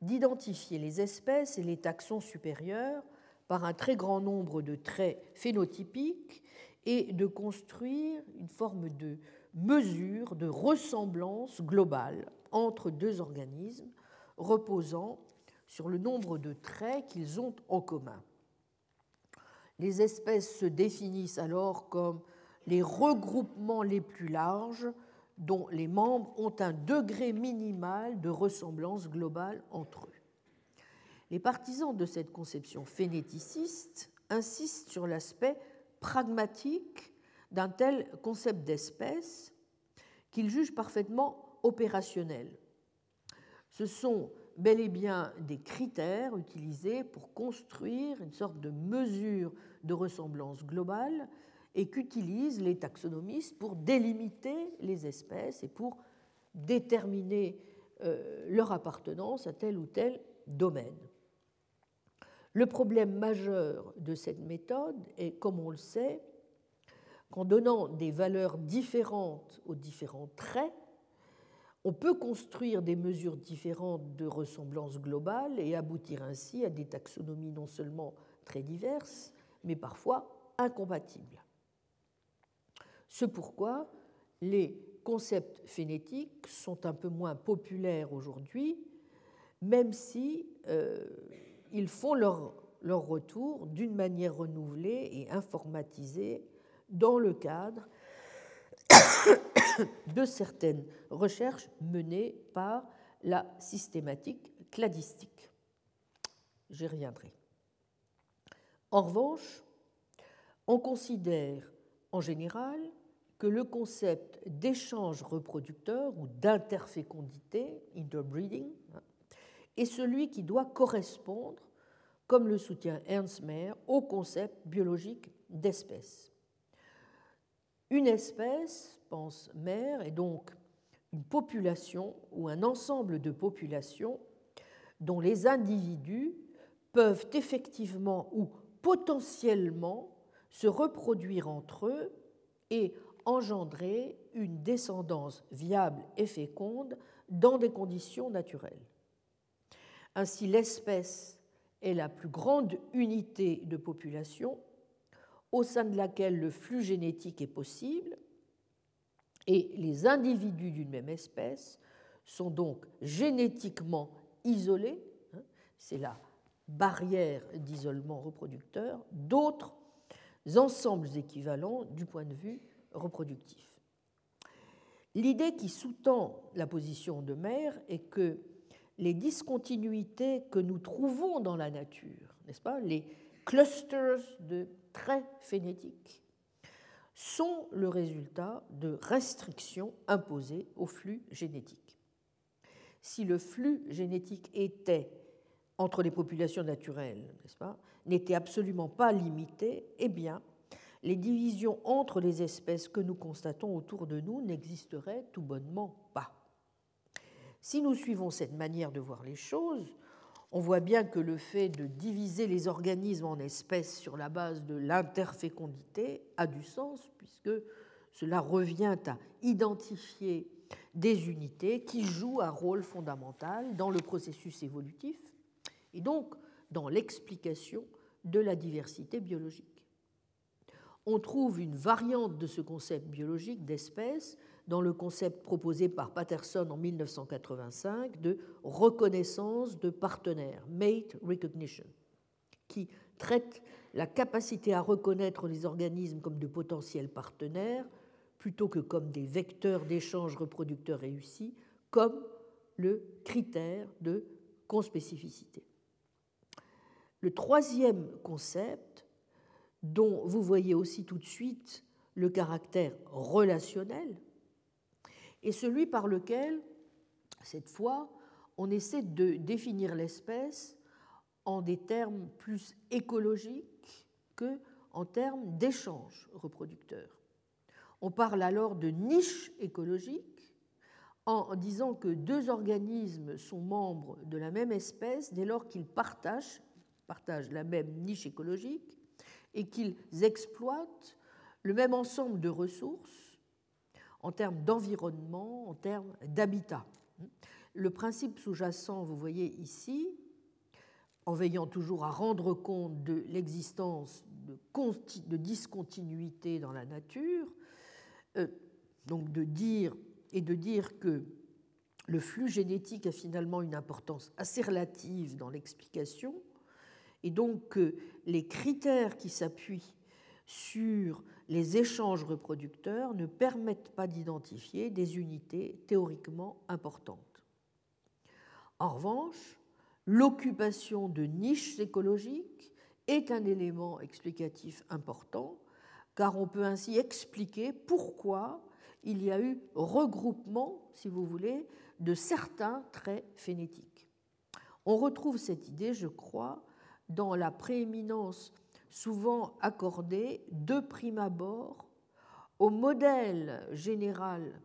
d'identifier les espèces et les taxons supérieurs par un très grand nombre de traits phénotypiques et de construire une forme de mesure de ressemblance globale entre deux organismes reposant sur le nombre de traits qu'ils ont en commun. Les espèces se définissent alors comme les regroupements les plus larges dont les membres ont un degré minimal de ressemblance globale entre eux. Les partisans de cette conception phénéticiste insistent sur l'aspect pragmatique d'un tel concept d'espèce qu'ils jugent parfaitement opérationnel. Ce sont bel et bien des critères utilisés pour construire une sorte de mesure de ressemblance globale et qu'utilisent les taxonomistes pour délimiter les espèces et pour déterminer euh, leur appartenance à tel ou tel domaine. Le problème majeur de cette méthode est, comme on le sait, qu'en donnant des valeurs différentes aux différents traits, on peut construire des mesures différentes de ressemblance globale et aboutir ainsi à des taxonomies non seulement très diverses, mais parfois incompatibles. Ce pourquoi les concepts phénétiques sont un peu moins populaires aujourd'hui, même si euh, ils font leur retour d'une manière renouvelée et informatisée dans le cadre de certaines recherches menées par la systématique cladistique. J'y reviendrai. En revanche, on considère en général que le concept d'échange reproducteur ou d'interfécondité, interbreeding, hein, est celui qui doit correspondre, comme le soutient Ernst Mayr, au concept biologique d'espèce. Une espèce, Mayr, est donc une population ou un ensemble de populations dont les individus peuvent effectivement ou potentiellement se reproduire entre eux et engendrer une descendance viable et féconde dans des conditions naturelles. Ainsi, l'espèce est la plus grande unité de population au sein de laquelle le flux génétique est possible et les individus d'une même espèce sont donc génétiquement isolés, hein, c'est la barrière d'isolement reproducteur, d'autres ensembles équivalents du point de vue reproductif. L'idée qui sous-tend la position de mère est que les discontinuités que nous trouvons dans la nature, n'est-ce pas, les clusters de traits phénétiques, sont le résultat de restrictions imposées au flux génétique. Si le flux génétique était entre les populations naturelles, n'est-ce pas, n'était absolument pas limité, eh bien, les divisions entre les espèces que nous constatons autour de nous n'existeraient tout bonnement pas. Si nous suivons cette manière de voir les choses, on voit bien que le fait de diviser les organismes en espèces sur la base de l'interfécondité a du sens, puisque cela revient à identifier des unités qui jouent un rôle fondamental dans le processus évolutif et donc dans l'explication de la diversité biologique. On trouve une variante de ce concept biologique d'espèce dans le concept proposé par Patterson en 1985 de reconnaissance de partenaires, mate recognition, qui traite la capacité à reconnaître les organismes comme de potentiels partenaires plutôt que comme des vecteurs d'échange reproducteurs réussis, comme le critère de conspécificité. Le troisième concept dont vous voyez aussi tout de suite le caractère relationnel, et celui par lequel, cette fois, on essaie de définir l'espèce en des termes plus écologiques que en termes d'échanges reproducteurs. On parle alors de niche écologique en disant que deux organismes sont membres de la même espèce dès lors qu'ils partagent, partagent la même niche écologique et qu'ils exploitent le même ensemble de ressources en termes d'environnement, en termes d'habitat. Le principe sous-jacent, vous voyez ici, en veillant toujours à rendre compte de l'existence de, discontinuité dans la nature, euh, donc de dire et de dire que le flux génétique a finalement une importance assez relative dans l'explication, et donc les critères qui s'appuient sur les échanges reproducteurs ne permettent pas d'identifier des unités théoriquement importantes. En revanche, l'occupation de niches écologiques est un élément explicatif important, car on peut ainsi expliquer pourquoi il y a eu regroupement, si vous voulez, de certains traits phénétiques. On retrouve cette idée, je crois, dans la prééminence souvent accordée de prime abord au modèle général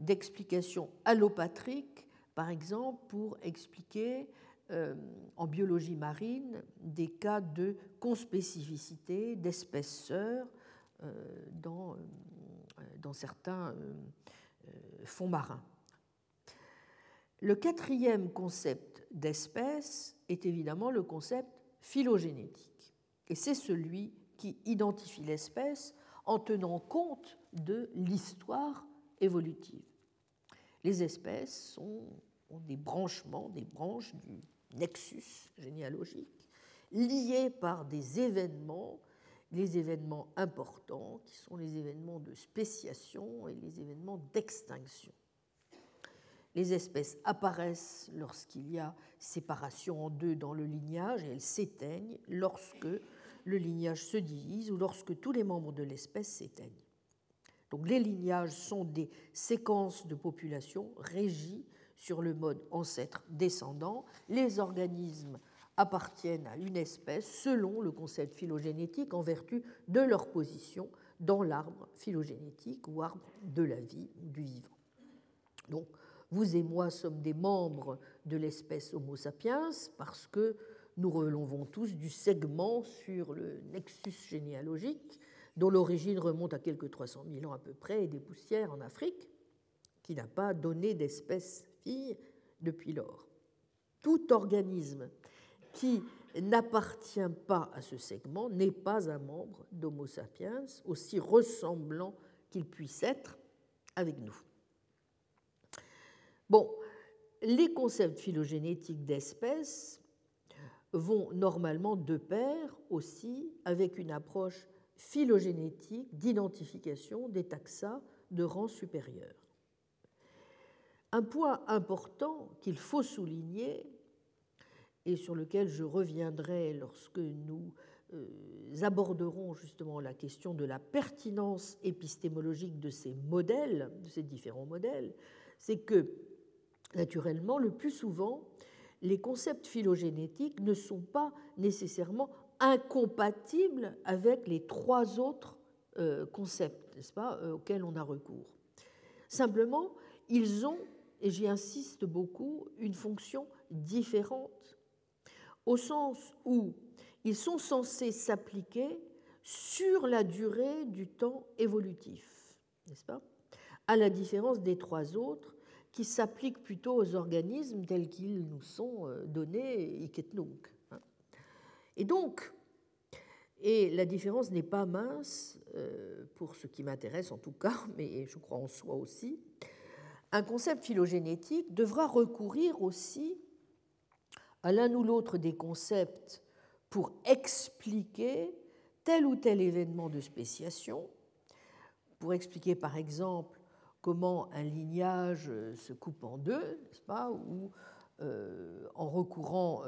d'explication allopatrique, par exemple pour expliquer euh, en biologie marine des cas de conspécificité d'espèces sœurs euh, dans, euh, dans, certains fonds marins. Le quatrième concept d'espèce est évidemment le concept phylogénétique. Et c'est celui qui identifie l'espèce en tenant compte de l'histoire évolutive. Les espèces sont, ont des branchements, des branches du nexus généalogique, liés par des événements, les événements importants qui sont les événements de spéciation et les événements d'extinction. Les espèces apparaissent lorsqu'il y a séparation en deux dans le lignage et elles s'éteignent lorsque le lignage se divise ou lorsque tous les membres de l'espèce s'éteignent. Donc les lignages sont des séquences de population régies sur le mode ancêtre-descendant. Les organismes appartiennent à une espèce selon le concept phylogénétique en vertu de leur position dans l'arbre phylogénétique ou arbre de la vie du vivant. Donc vous et moi sommes des membres de l'espèce Homo sapiens parce que nous relevons tous du segment sur le nexus généalogique dont l'origine remonte à quelques 300 000 ans à peu près et des poussières en Afrique, qui n'a pas donné d'espèce fille depuis lors. Tout organisme qui n'appartient pas à ce segment, n'est pas un membre d'Homo sapiens, aussi ressemblant qu'il puisse être avec nous. Bon, les concepts phylogénétiques d'espèces vont normalement de pair aussi avec une approche phylogénétique d'identification des taxa de rang supérieur. Un point important qu'il faut souligner et sur lequel je reviendrai lorsque nous euh, aborderons justement la question de la pertinence épistémologique de ces modèles, de ces différents modèles, c'est que, naturellement, le plus souvent, les concepts phylogénétiques ne sont pas nécessairement incompatibles avec les trois autres euh, concepts, n'est-ce pas, euh, auxquels on a recours. Simplement, ils ont, et j'y insiste beaucoup, une fonction différente, au sens où ils sont censés s'appliquer sur la durée du temps évolutif, n'est-ce pas? À la différence des trois autres qui s'appliquent plutôt aux organismes tels qu'ils nous sont euh, donnés, Iket hein. Et donc, et la différence n'est pas mince, euh, pour ce qui m'intéresse en tout cas, mais je crois en soi aussi, un concept phylogénétique devra recourir aussi à l'un ou l'autre des concepts pour expliquer tel ou tel événement de spéciation, pour expliquer par exemple comment un lignage se coupe en deux, n'est-ce pas, ou euh, en recourant,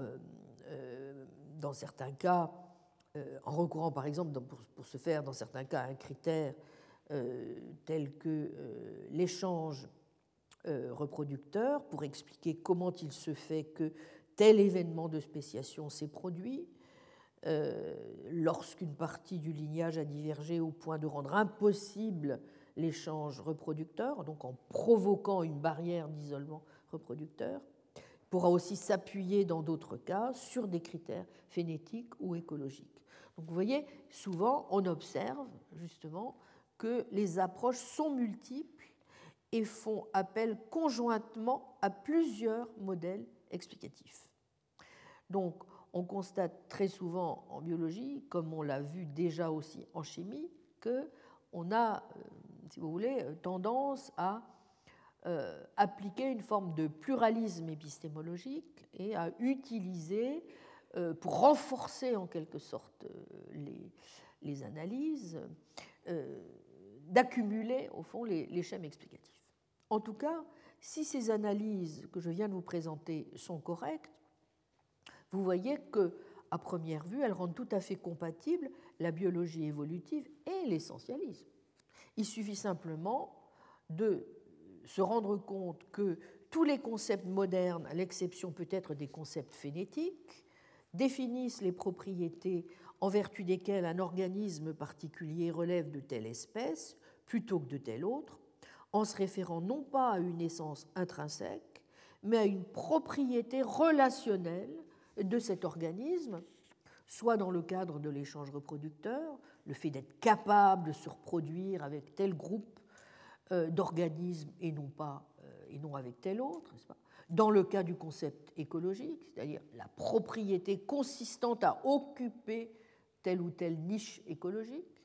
euh, dans certains cas, euh, en recourant par exemple pour, se faire dans certains cas un critère euh, tel que euh, l'échange reproducteur pour expliquer comment il se fait que tel événement de spéciation s'est produit, lorsqu'une partie du lignage a divergé au point de rendre impossible l'échange reproducteur, donc en provoquant une barrière d'isolement reproducteur, pourra aussi s'appuyer dans d'autres cas sur des critères phénétiques ou écologiques. Donc vous voyez, souvent on observe justement que les approches sont multiples et font appel conjointement à plusieurs modèles explicatifs. Donc on constate très souvent en biologie, comme on l'a vu déjà aussi en chimie, que on a, euh, si vous voulez, tendance à euh, appliquer une forme de pluralisme épistémologique et à utiliser, euh, pour renforcer en quelque sorte euh, les, analyses, d'accumuler au fond les, les schèmes explicatifs. En tout cas, si ces analyses que je viens de vous présenter sont correctes, vous voyez que, à première vue, elles rendent tout à fait compatibles la biologie évolutive et l'essentialisme. Il suffit simplement de se rendre compte que tous les concepts modernes, à l'exception peut-être des concepts phénétiques, définissent les propriétés en vertu desquelles un organisme particulier relève de telle espèce plutôt que de telle autre, en se référant non pas à une essence intrinsèque, mais à une propriété relationnelle de cet organisme, soit dans le cadre de l'échange reproducteur, le fait d'être capable de se reproduire avec tel groupe euh, d'organismes et non pas euh, et non avec tel autre, pas? Dans le cas du concept écologique, c'est-à-dire la propriété consistante à occuper telle ou telle niche écologique,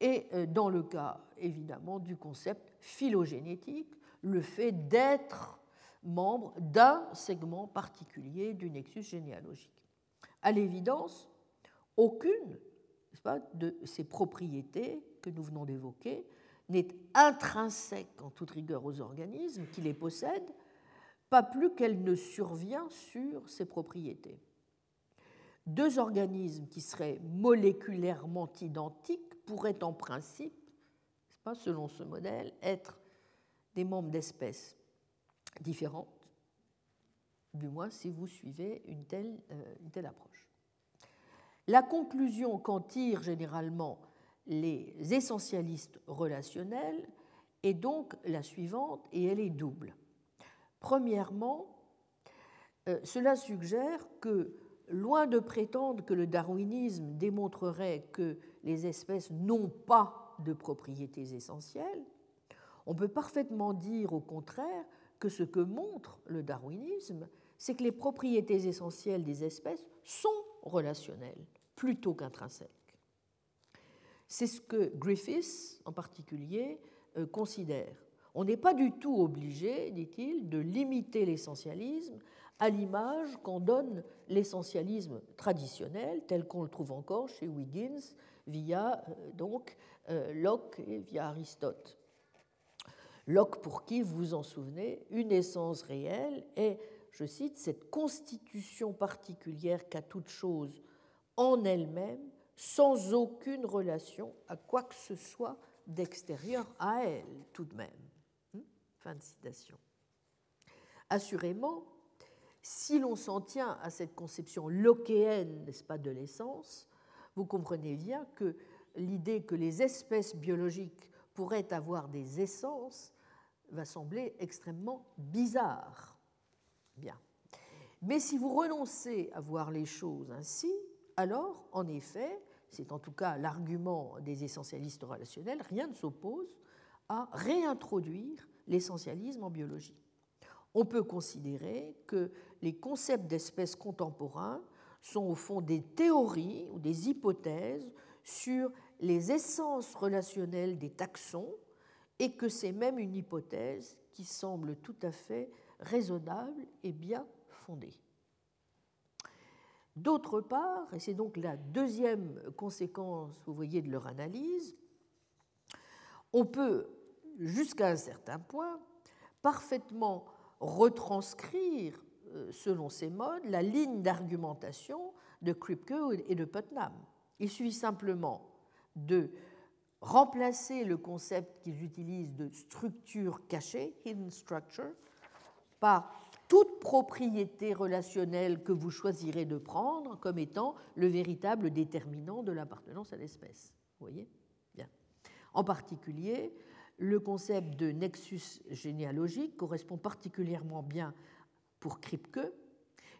et euh, dans le cas évidemment du concept phylogénétique, le fait d'être membre d'un segment particulier du nexus généalogique. À l'évidence, aucune de ces propriétés que nous venons d'évoquer n'est intrinsèque en toute rigueur aux organismes qui les possèdent, pas plus qu'elle ne survient sur ses propriétés. Deux organismes qui seraient moléculairement identiques pourraient en principe, pas, selon ce modèle, être des membres d'espèces différentes, du moins si vous suivez une telle, euh, une telle approche. La conclusion qu'en tirent généralement les essentialistes relationnels est donc la suivante et elle est double. Premièrement, euh, cela suggère que, loin de prétendre que le darwinisme démontrerait que les espèces n'ont pas de propriétés essentielles, on peut parfaitement dire au contraire que ce que montre le darwinisme, c'est que les propriétés essentielles des espèces sont relationnel plutôt qu'intrinsèque. C'est ce que Griffiths, en particulier, euh, considère. On n'est pas du tout obligé, dit-il, de limiter l'essentialisme à l'image qu'en donne l'essentialisme traditionnel, tel qu'on le trouve encore chez Wiggins, via euh, donc euh, Locke et via Aristote. Locke, pour qui, vous vous en souvenez, une essence réelle est, je cite, cette constitution particulière qu'a toute chose en elle-même, sans aucune relation à quoi que ce soit d'extérieur à elle, tout de même. Hmm? Fin de citation. Assurément, si l'on s'en tient à cette conception lockéenne, n'est-ce pas, de l'essence, vous comprenez bien que l'idée que les espèces biologiques pourraient avoir des essences va sembler extrêmement bizarre. Bien. Mais si vous renoncez à voir les choses ainsi, alors, en effet, c'est en tout cas l'argument des essentialistes relationnels, rien ne s'oppose à réintroduire l'essentialisme en biologie. On peut considérer que les concepts d'espèces contemporains sont au fond des théories ou des hypothèses sur les essences relationnelles des taxons et que c'est même une hypothèse qui semble tout à fait raisonnable et bien fondée. D'autre part, et c'est donc la deuxième conséquence, vous voyez, de leur analyse, on peut, jusqu'à un certain point, parfaitement retranscrire, euh, selon ces modes, la ligne d'argumentation de Kripke et de Putnam. Il suffit simplement de remplacer le concept qu'ils utilisent de structure cachée, hidden structure, par toute propriété relationnelle que vous choisirez de prendre comme étant le véritable déterminant de l'appartenance à l'espèce. Vous voyez? Bien. En particulier, le concept de nexus généalogique correspond particulièrement bien pour Kripke,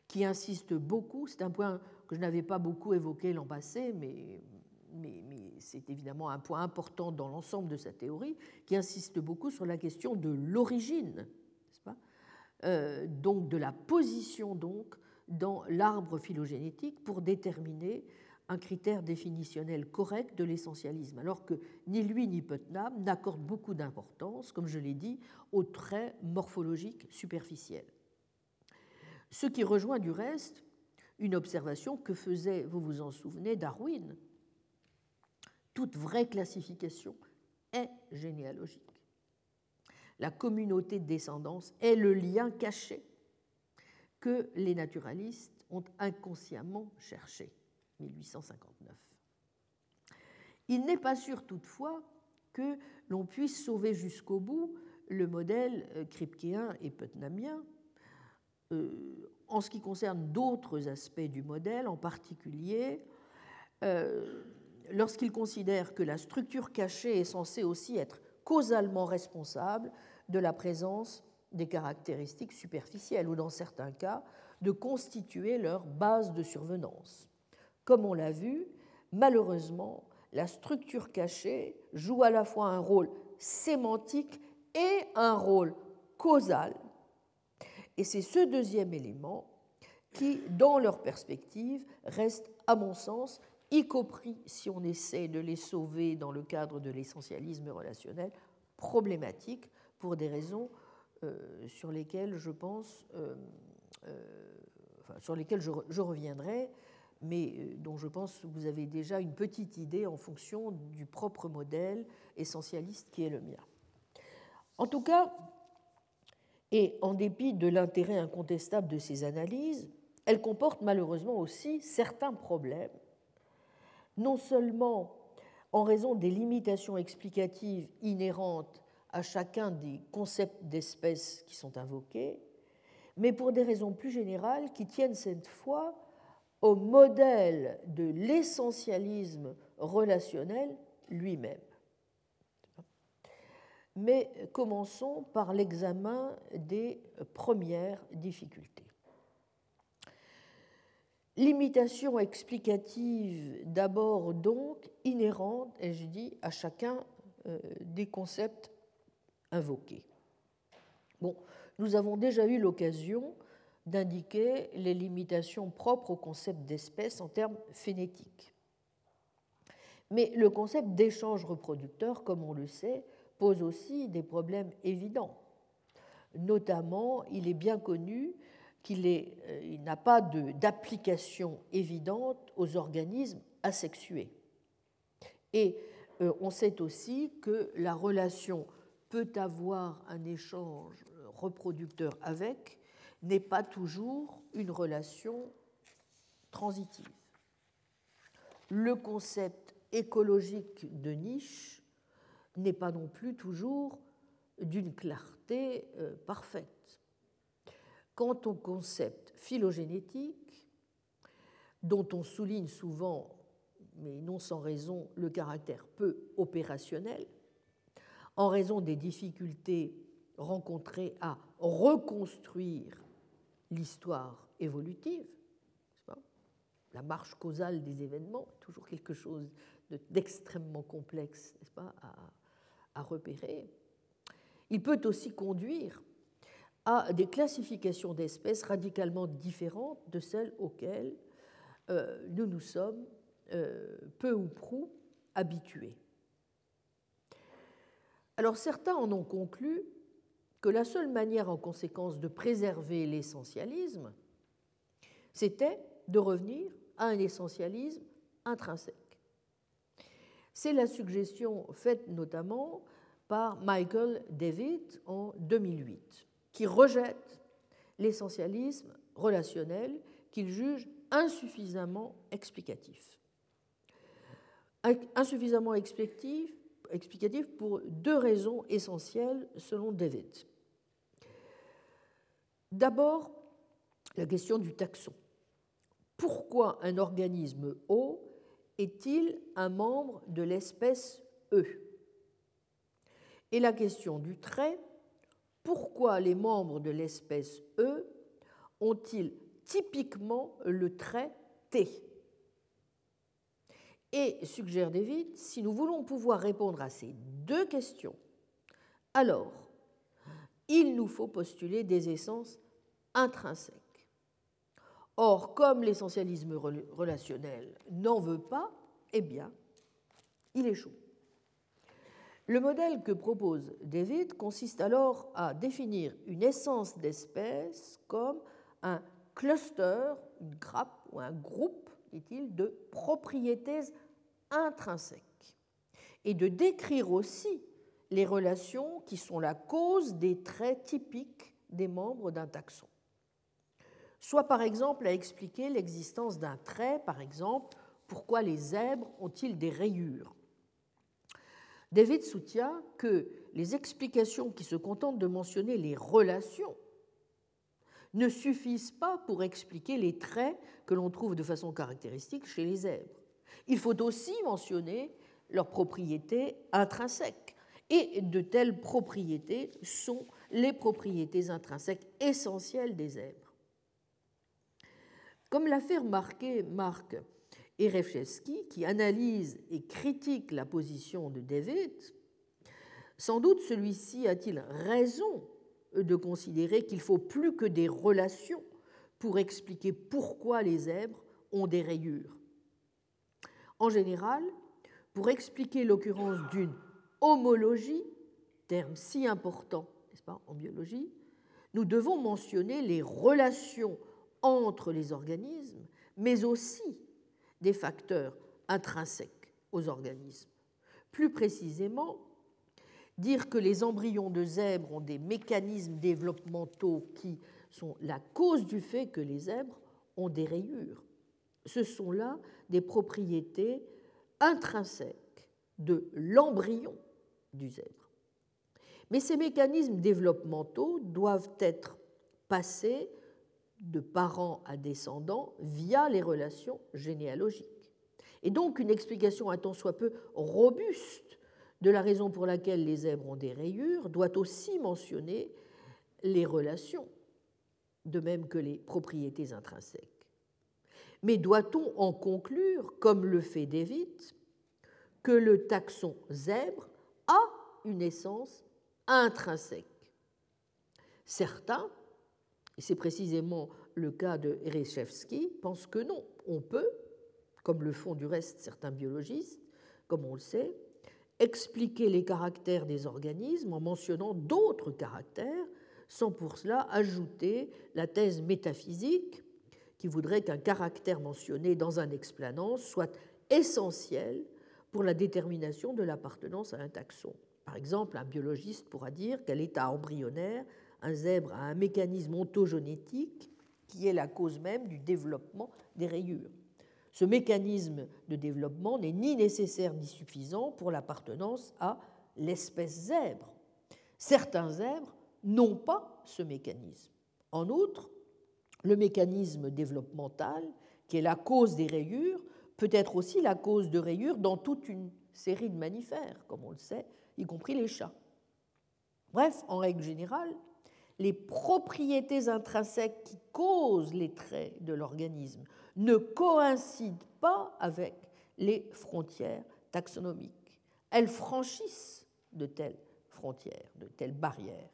qui insiste beaucoup, c'est un point que je n'avais pas beaucoup évoqué l'an passé, mais, mais, mais c'est évidemment un point important dans l'ensemble de sa théorie, qui insiste beaucoup sur la question de l'origine euh, donc de la position donc dans l'arbre phylogénétique pour déterminer un critère définitionnel correct de l'essentialisme, alors que ni lui ni Putnam n'accordent beaucoup d'importance, comme je l'ai dit, aux traits morphologiques superficiels. Ce qui rejoint du reste une observation que faisait, vous vous en souvenez, Darwin. Toute vraie classification est généalogique la communauté de descendance est le lien caché que les naturalistes ont inconsciemment cherché. 1859. Il n'est pas sûr toutefois que l'on puisse sauver jusqu'au bout le modèle euh, kripkéen et putnamien. Euh, en ce qui concerne d'autres aspects du modèle, en particulier euh, lorsqu'il considère que la structure cachée est censée aussi être causalement responsable de la présence des caractéristiques superficielles ou dans certains cas de constituer leur base de survenance. Comme on l'a vu, malheureusement, la structure cachée joue à la fois un rôle sémantique et un rôle causal. Et c'est ce deuxième élément qui, dans leur perspective, reste, à mon sens, y compris si on essaie de les sauver dans le cadre de l'essentialisme relationnel, problématique pour des raisons euh, sur lesquelles je pense, euh, euh, sur lesquelles je, reviendrai, mais dont je pense que vous avez déjà une petite idée en fonction du propre modèle essentialiste qui est le mien. En tout cas, et en dépit de l'intérêt incontestable de ces analyses, elles comportent malheureusement aussi certains problèmes, non seulement en raison des limitations explicatives inhérentes à chacun des concepts d'espèces qui sont invoqués, mais pour des raisons plus générales qui tiennent cette fois au modèle de l'essentialisme relationnel lui-même. Mais commençons par l'examen des premières difficultés. Limitation explicative d'abord donc inhérente, et je dis, à chacun euh, des concepts invoqués. Bon, nous avons déjà eu l'occasion d'indiquer les limitations propres au concept d'espèce en termes phénétiques. Mais le concept d'échange reproducteur, comme on le sait, pose aussi des problèmes évidents. Notamment, il est bien connu qu'il euh, n'a pas d'application évidente aux organismes asexués. Et euh, on sait aussi que la relation peut avoir un échange reproducteur avec n'est pas toujours une relation transitive. Le concept écologique de niche n'est pas non plus toujours d'une clarté euh, parfaite. Quant au concept phylogénétique, dont on souligne souvent, mais non sans raison, le caractère peu opérationnel, en raison des difficultés rencontrées à reconstruire l'histoire évolutive, la marche causale des événements, toujours quelque chose d'extrêmement complexe n'est-ce pas, à, repérer. Il peut aussi conduire à des classifications d'espèces radicalement différentes de celles auxquelles euh, nous nous sommes euh, peu ou prou habitués. Alors certains en ont conclu que la seule manière en conséquence de préserver l'essentialisme, c'était de revenir à un essentialisme intrinsèque. C'est la suggestion faite notamment par Michael David en 2008, qui rejette l'essentialisme relationnel qu'il juge insuffisamment explicatif. Insuffisamment explicatif, explicatif pour deux raisons essentielles selon David. D'abord, la question du taxon. Pourquoi un organisme O est-il un membre de l'espèce E? Et la question du trait. Pourquoi les membres de l'espèce E ont-ils typiquement le trait T? Et suggère David, si nous voulons pouvoir répondre à ces deux questions, alors il nous faut postuler des essences intrinsèque. Or, comme l'essentialisme relationnel n'en veut pas, eh bien, il échoue. Le modèle que propose David consiste alors à définir une essence d'espèce comme un cluster, une grappe ou un groupe, dit-il, de propriétés intrinsèques, et de décrire aussi les relations qui sont la cause des traits typiques des membres d'un taxon soit par exemple à expliquer l'existence d'un trait, par exemple, pourquoi les zèbres ont-ils des rayures? David soutient que les explications qui se contentent de mentionner les relations ne suffisent pas pour expliquer les traits que l'on trouve de façon caractéristique chez les zèbres. Il faut aussi mentionner leurs propriétés intrinsèques. Et de telles propriétés sont les propriétés intrinsèques essentielles des zèbres. Comme l'a fait remarquer Marc Erechevski, qui analyse et critique la position de David, sans doute celui-ci a-t-il raison de considérer qu'il faut plus que des relations pour expliquer pourquoi les zèbres ont des rayures. En général, pour expliquer l'occurrence d'une homologie, terme si important, n'est-ce pas, en biologie, nous devons mentionner les relations entre les organismes, mais aussi des facteurs intrinsèques aux organismes. Plus précisément, dire que les embryons de zèbres ont des mécanismes développementaux qui sont la cause du fait que les zèbres ont des rayures. Ce sont là des propriétés intrinsèques de l'embryon du zèbre. Mais ces mécanismes développementaux doivent être passés de parents à descendants via les relations généalogiques. Et donc une explication un tant soit peu robuste de la raison pour laquelle les zèbres ont des rayures doit aussi mentionner les relations, de même que les propriétés intrinsèques. Mais doit-on en conclure, comme le fait David, que le taxon zèbre a une essence intrinsèque? Certains et c'est précisément le cas de Ereshevsky, pense que non, on peut, comme le font du reste certains biologistes, comme on le sait, expliquer les caractères des organismes en mentionnant d'autres caractères, sans pour cela ajouter la thèse métaphysique qui voudrait qu'un caractère mentionné dans un explanant soit essentiel pour la détermination de l'appartenance à un taxon. Par exemple, un biologiste pourra dire qu'à l'état embryonnaire, un zèbre a un mécanisme ontogénétique qui est la cause même du développement des rayures. Ce mécanisme de développement n'est ni nécessaire ni suffisant pour l'appartenance à l'espèce zèbre. Certains zèbres n'ont pas ce mécanisme. En outre, le mécanisme développemental, qui est la cause des rayures, peut être aussi la cause de rayures dans toute une série de mammifères, comme on le sait, y compris les chats. Bref, en règle générale, les propriétés intrinsèques qui causent les traits de l'organisme ne coïncident pas avec les frontières taxonomiques. Elles franchissent de telles frontières, de telles barrières.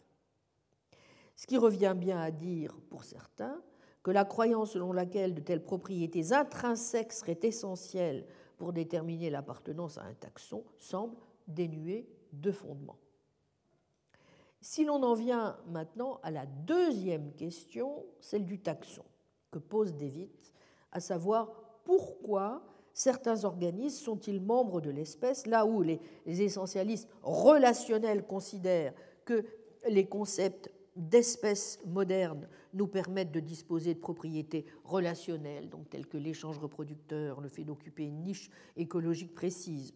Ce qui revient bien à dire pour certains que la croyance selon laquelle de telles propriétés intrinsèques seraient essentielles pour déterminer l'appartenance à un taxon semble dénuée de fondement. Si l'on en vient maintenant à la deuxième question, celle du taxon, que pose David, à savoir pourquoi certains organismes sont-ils membres de l'espèce, là où les essentialistes relationnels considèrent que les concepts d'espèces modernes nous permettent de disposer de propriétés relationnelles, donc telles que l'échange reproducteur, le fait d'occuper une niche écologique précise.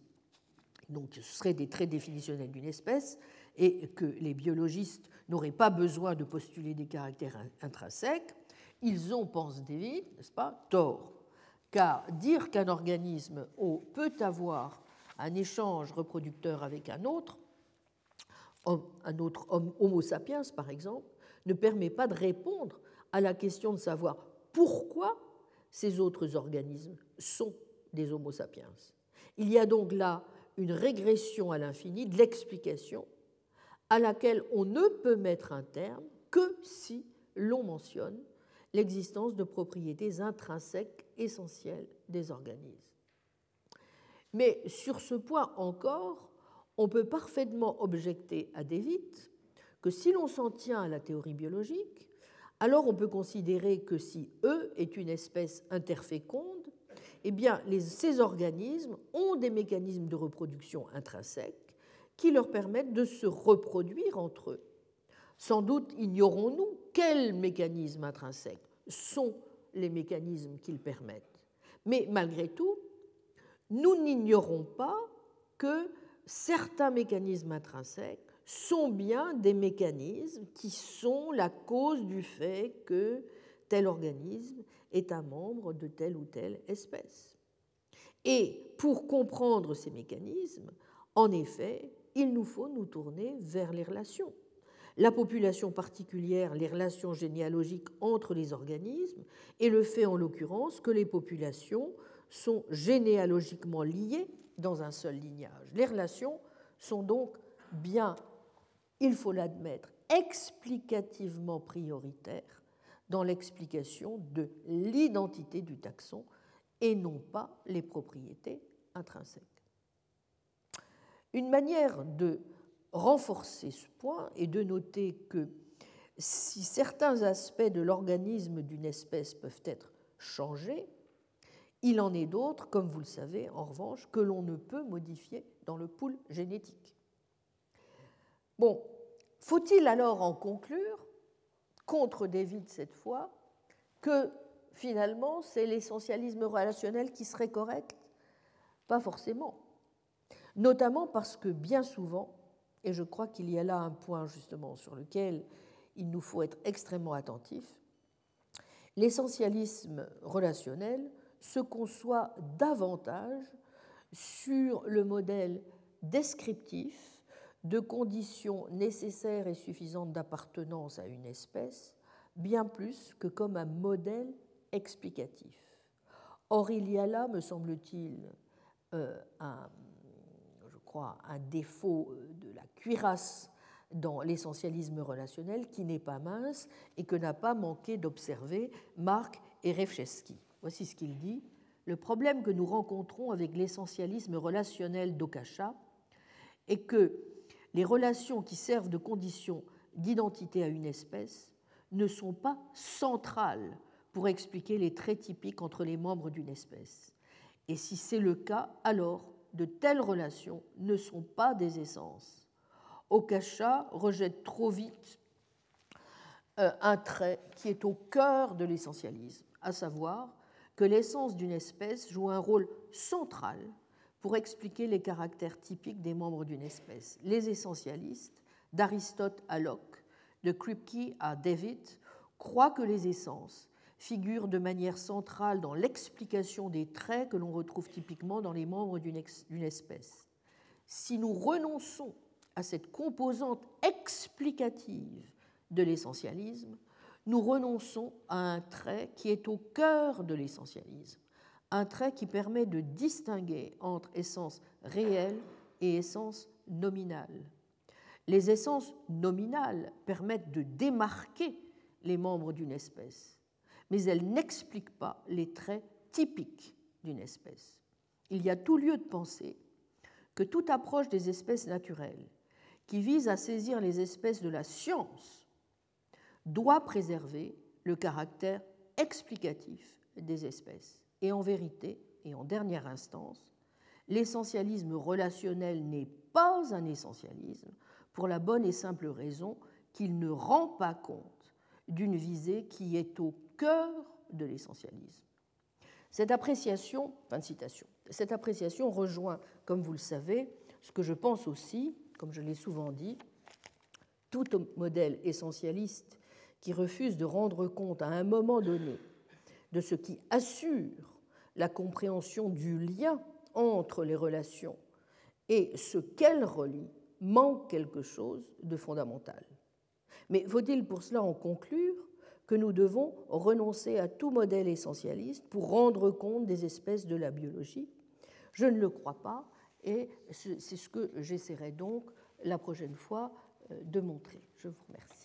Donc ce seraient des traits définitionnels d'une espèce et que les biologistes n'auraient pas besoin de postuler des caractères intrinsèques, ils ont, pense David, n'est-ce pas, tort. Car dire qu'un organisme peut avoir un échange reproducteur avec un autre, un autre Homo sapiens par exemple, ne permet pas de répondre à la question de savoir pourquoi ces autres organismes sont des Homo sapiens. Il y a donc là une régression à l'infini de l'explication à laquelle on ne peut mettre un terme que si l'on mentionne l'existence de propriétés intrinsèques essentielles des organismes. Mais sur ce point encore, on peut parfaitement objecter à David que si l'on s'en tient à la théorie biologique, alors on peut considérer que si E est une espèce interféconde, eh bien, ces organismes ont des mécanismes de reproduction intrinsèques qui leur permettent de se reproduire entre eux. Sans doute ignorons-nous quels mécanismes intrinsèques sont les mécanismes qu'ils permettent. Mais malgré tout, nous n'ignorons pas que certains mécanismes intrinsèques sont bien des mécanismes qui sont la cause du fait que tel organisme est un membre de telle ou telle espèce. Et pour comprendre ces mécanismes, en effet, il nous faut nous tourner vers les relations. La population particulière, les relations généalogiques entre les organismes, et le fait en l'occurrence que les populations sont généalogiquement liées dans un seul lignage. Les relations sont donc bien, il faut l'admettre, explicativement prioritaires dans l'explication de l'identité du taxon et non pas les propriétés intrinsèques. Une manière de renforcer ce point est de noter que si certains aspects de l'organisme d'une espèce peuvent être changés, il en est d'autres, comme vous le savez, en revanche, que l'on ne peut modifier dans le pool génétique. Bon, faut-il alors en conclure, contre David cette fois, que finalement c'est l'essentialisme relationnel qui serait correct? Pas forcément notamment parce que bien souvent, et je crois qu'il y a là un point justement sur lequel il nous faut être extrêmement attentifs, l'essentialisme relationnel se conçoit davantage sur le modèle descriptif de conditions nécessaires et suffisantes d'appartenance à une espèce, bien plus que comme un modèle explicatif. Or, il y a là, me semble-t-il, euh, un, un défaut de la cuirasse dans l'essentialisme relationnel qui n'est pas mince et que n'a pas manqué d'observer Marc et Revchevsky. Voici ce qu'il dit. Le problème que nous rencontrons avec l'essentialisme relationnel d'Okasha est que les relations qui servent de condition d'identité à une espèce ne sont pas centrales pour expliquer les traits typiques entre les membres d'une espèce. Et si c'est le cas, alors de telles relations ne sont pas des essences. Okasha rejette trop vite euh, un trait qui est au cœur de l'essentialisme, à savoir que l'essence d'une espèce joue un rôle central pour expliquer les caractères typiques des membres d'une espèce. Les essentialistes, d'Aristote à Locke, de Kripke à David, croient que les essences figurent de manière centrale dans l'explication des traits que l'on retrouve typiquement dans les membres d'une espèce. Si nous renonçons à cette composante explicative de l'essentialisme, nous renonçons à un trait qui est au cœur de l'essentialisme, un trait qui permet de distinguer entre essence réelle et essence nominale. Les essences nominales permettent de démarquer les membres d'une espèce, mais elles n'expliquent pas les traits typiques d'une espèce. Il y a tout lieu de penser que toute approche des espèces naturelles qui vise à saisir les espèces de la science doit préserver le caractère explicatif des espèces. Et en vérité, et en dernière instance, l'essentialisme relationnel n'est pas un essentialisme pour la bonne et simple raison qu'il ne rend pas compte d'une visée qui est au cœur de l'essentialisme. Cette appréciation, fin de citation, cette appréciation rejoint, comme vous le savez, ce que je pense aussi, comme je l'ai souvent dit, tout modèle essentialiste qui refuse de rendre compte à un moment donné de ce qui assure la compréhension du lien entre les relations et ce qu'elles relient manque quelque chose de fondamental. Mais faut-il pour cela en conclure que nous devons renoncer à tout modèle essentialiste pour rendre compte des espèces de la biologie? Je ne le crois pas et c'est ce que j'essaierai donc la prochaine fois euh, de montrer. Je vous remercie.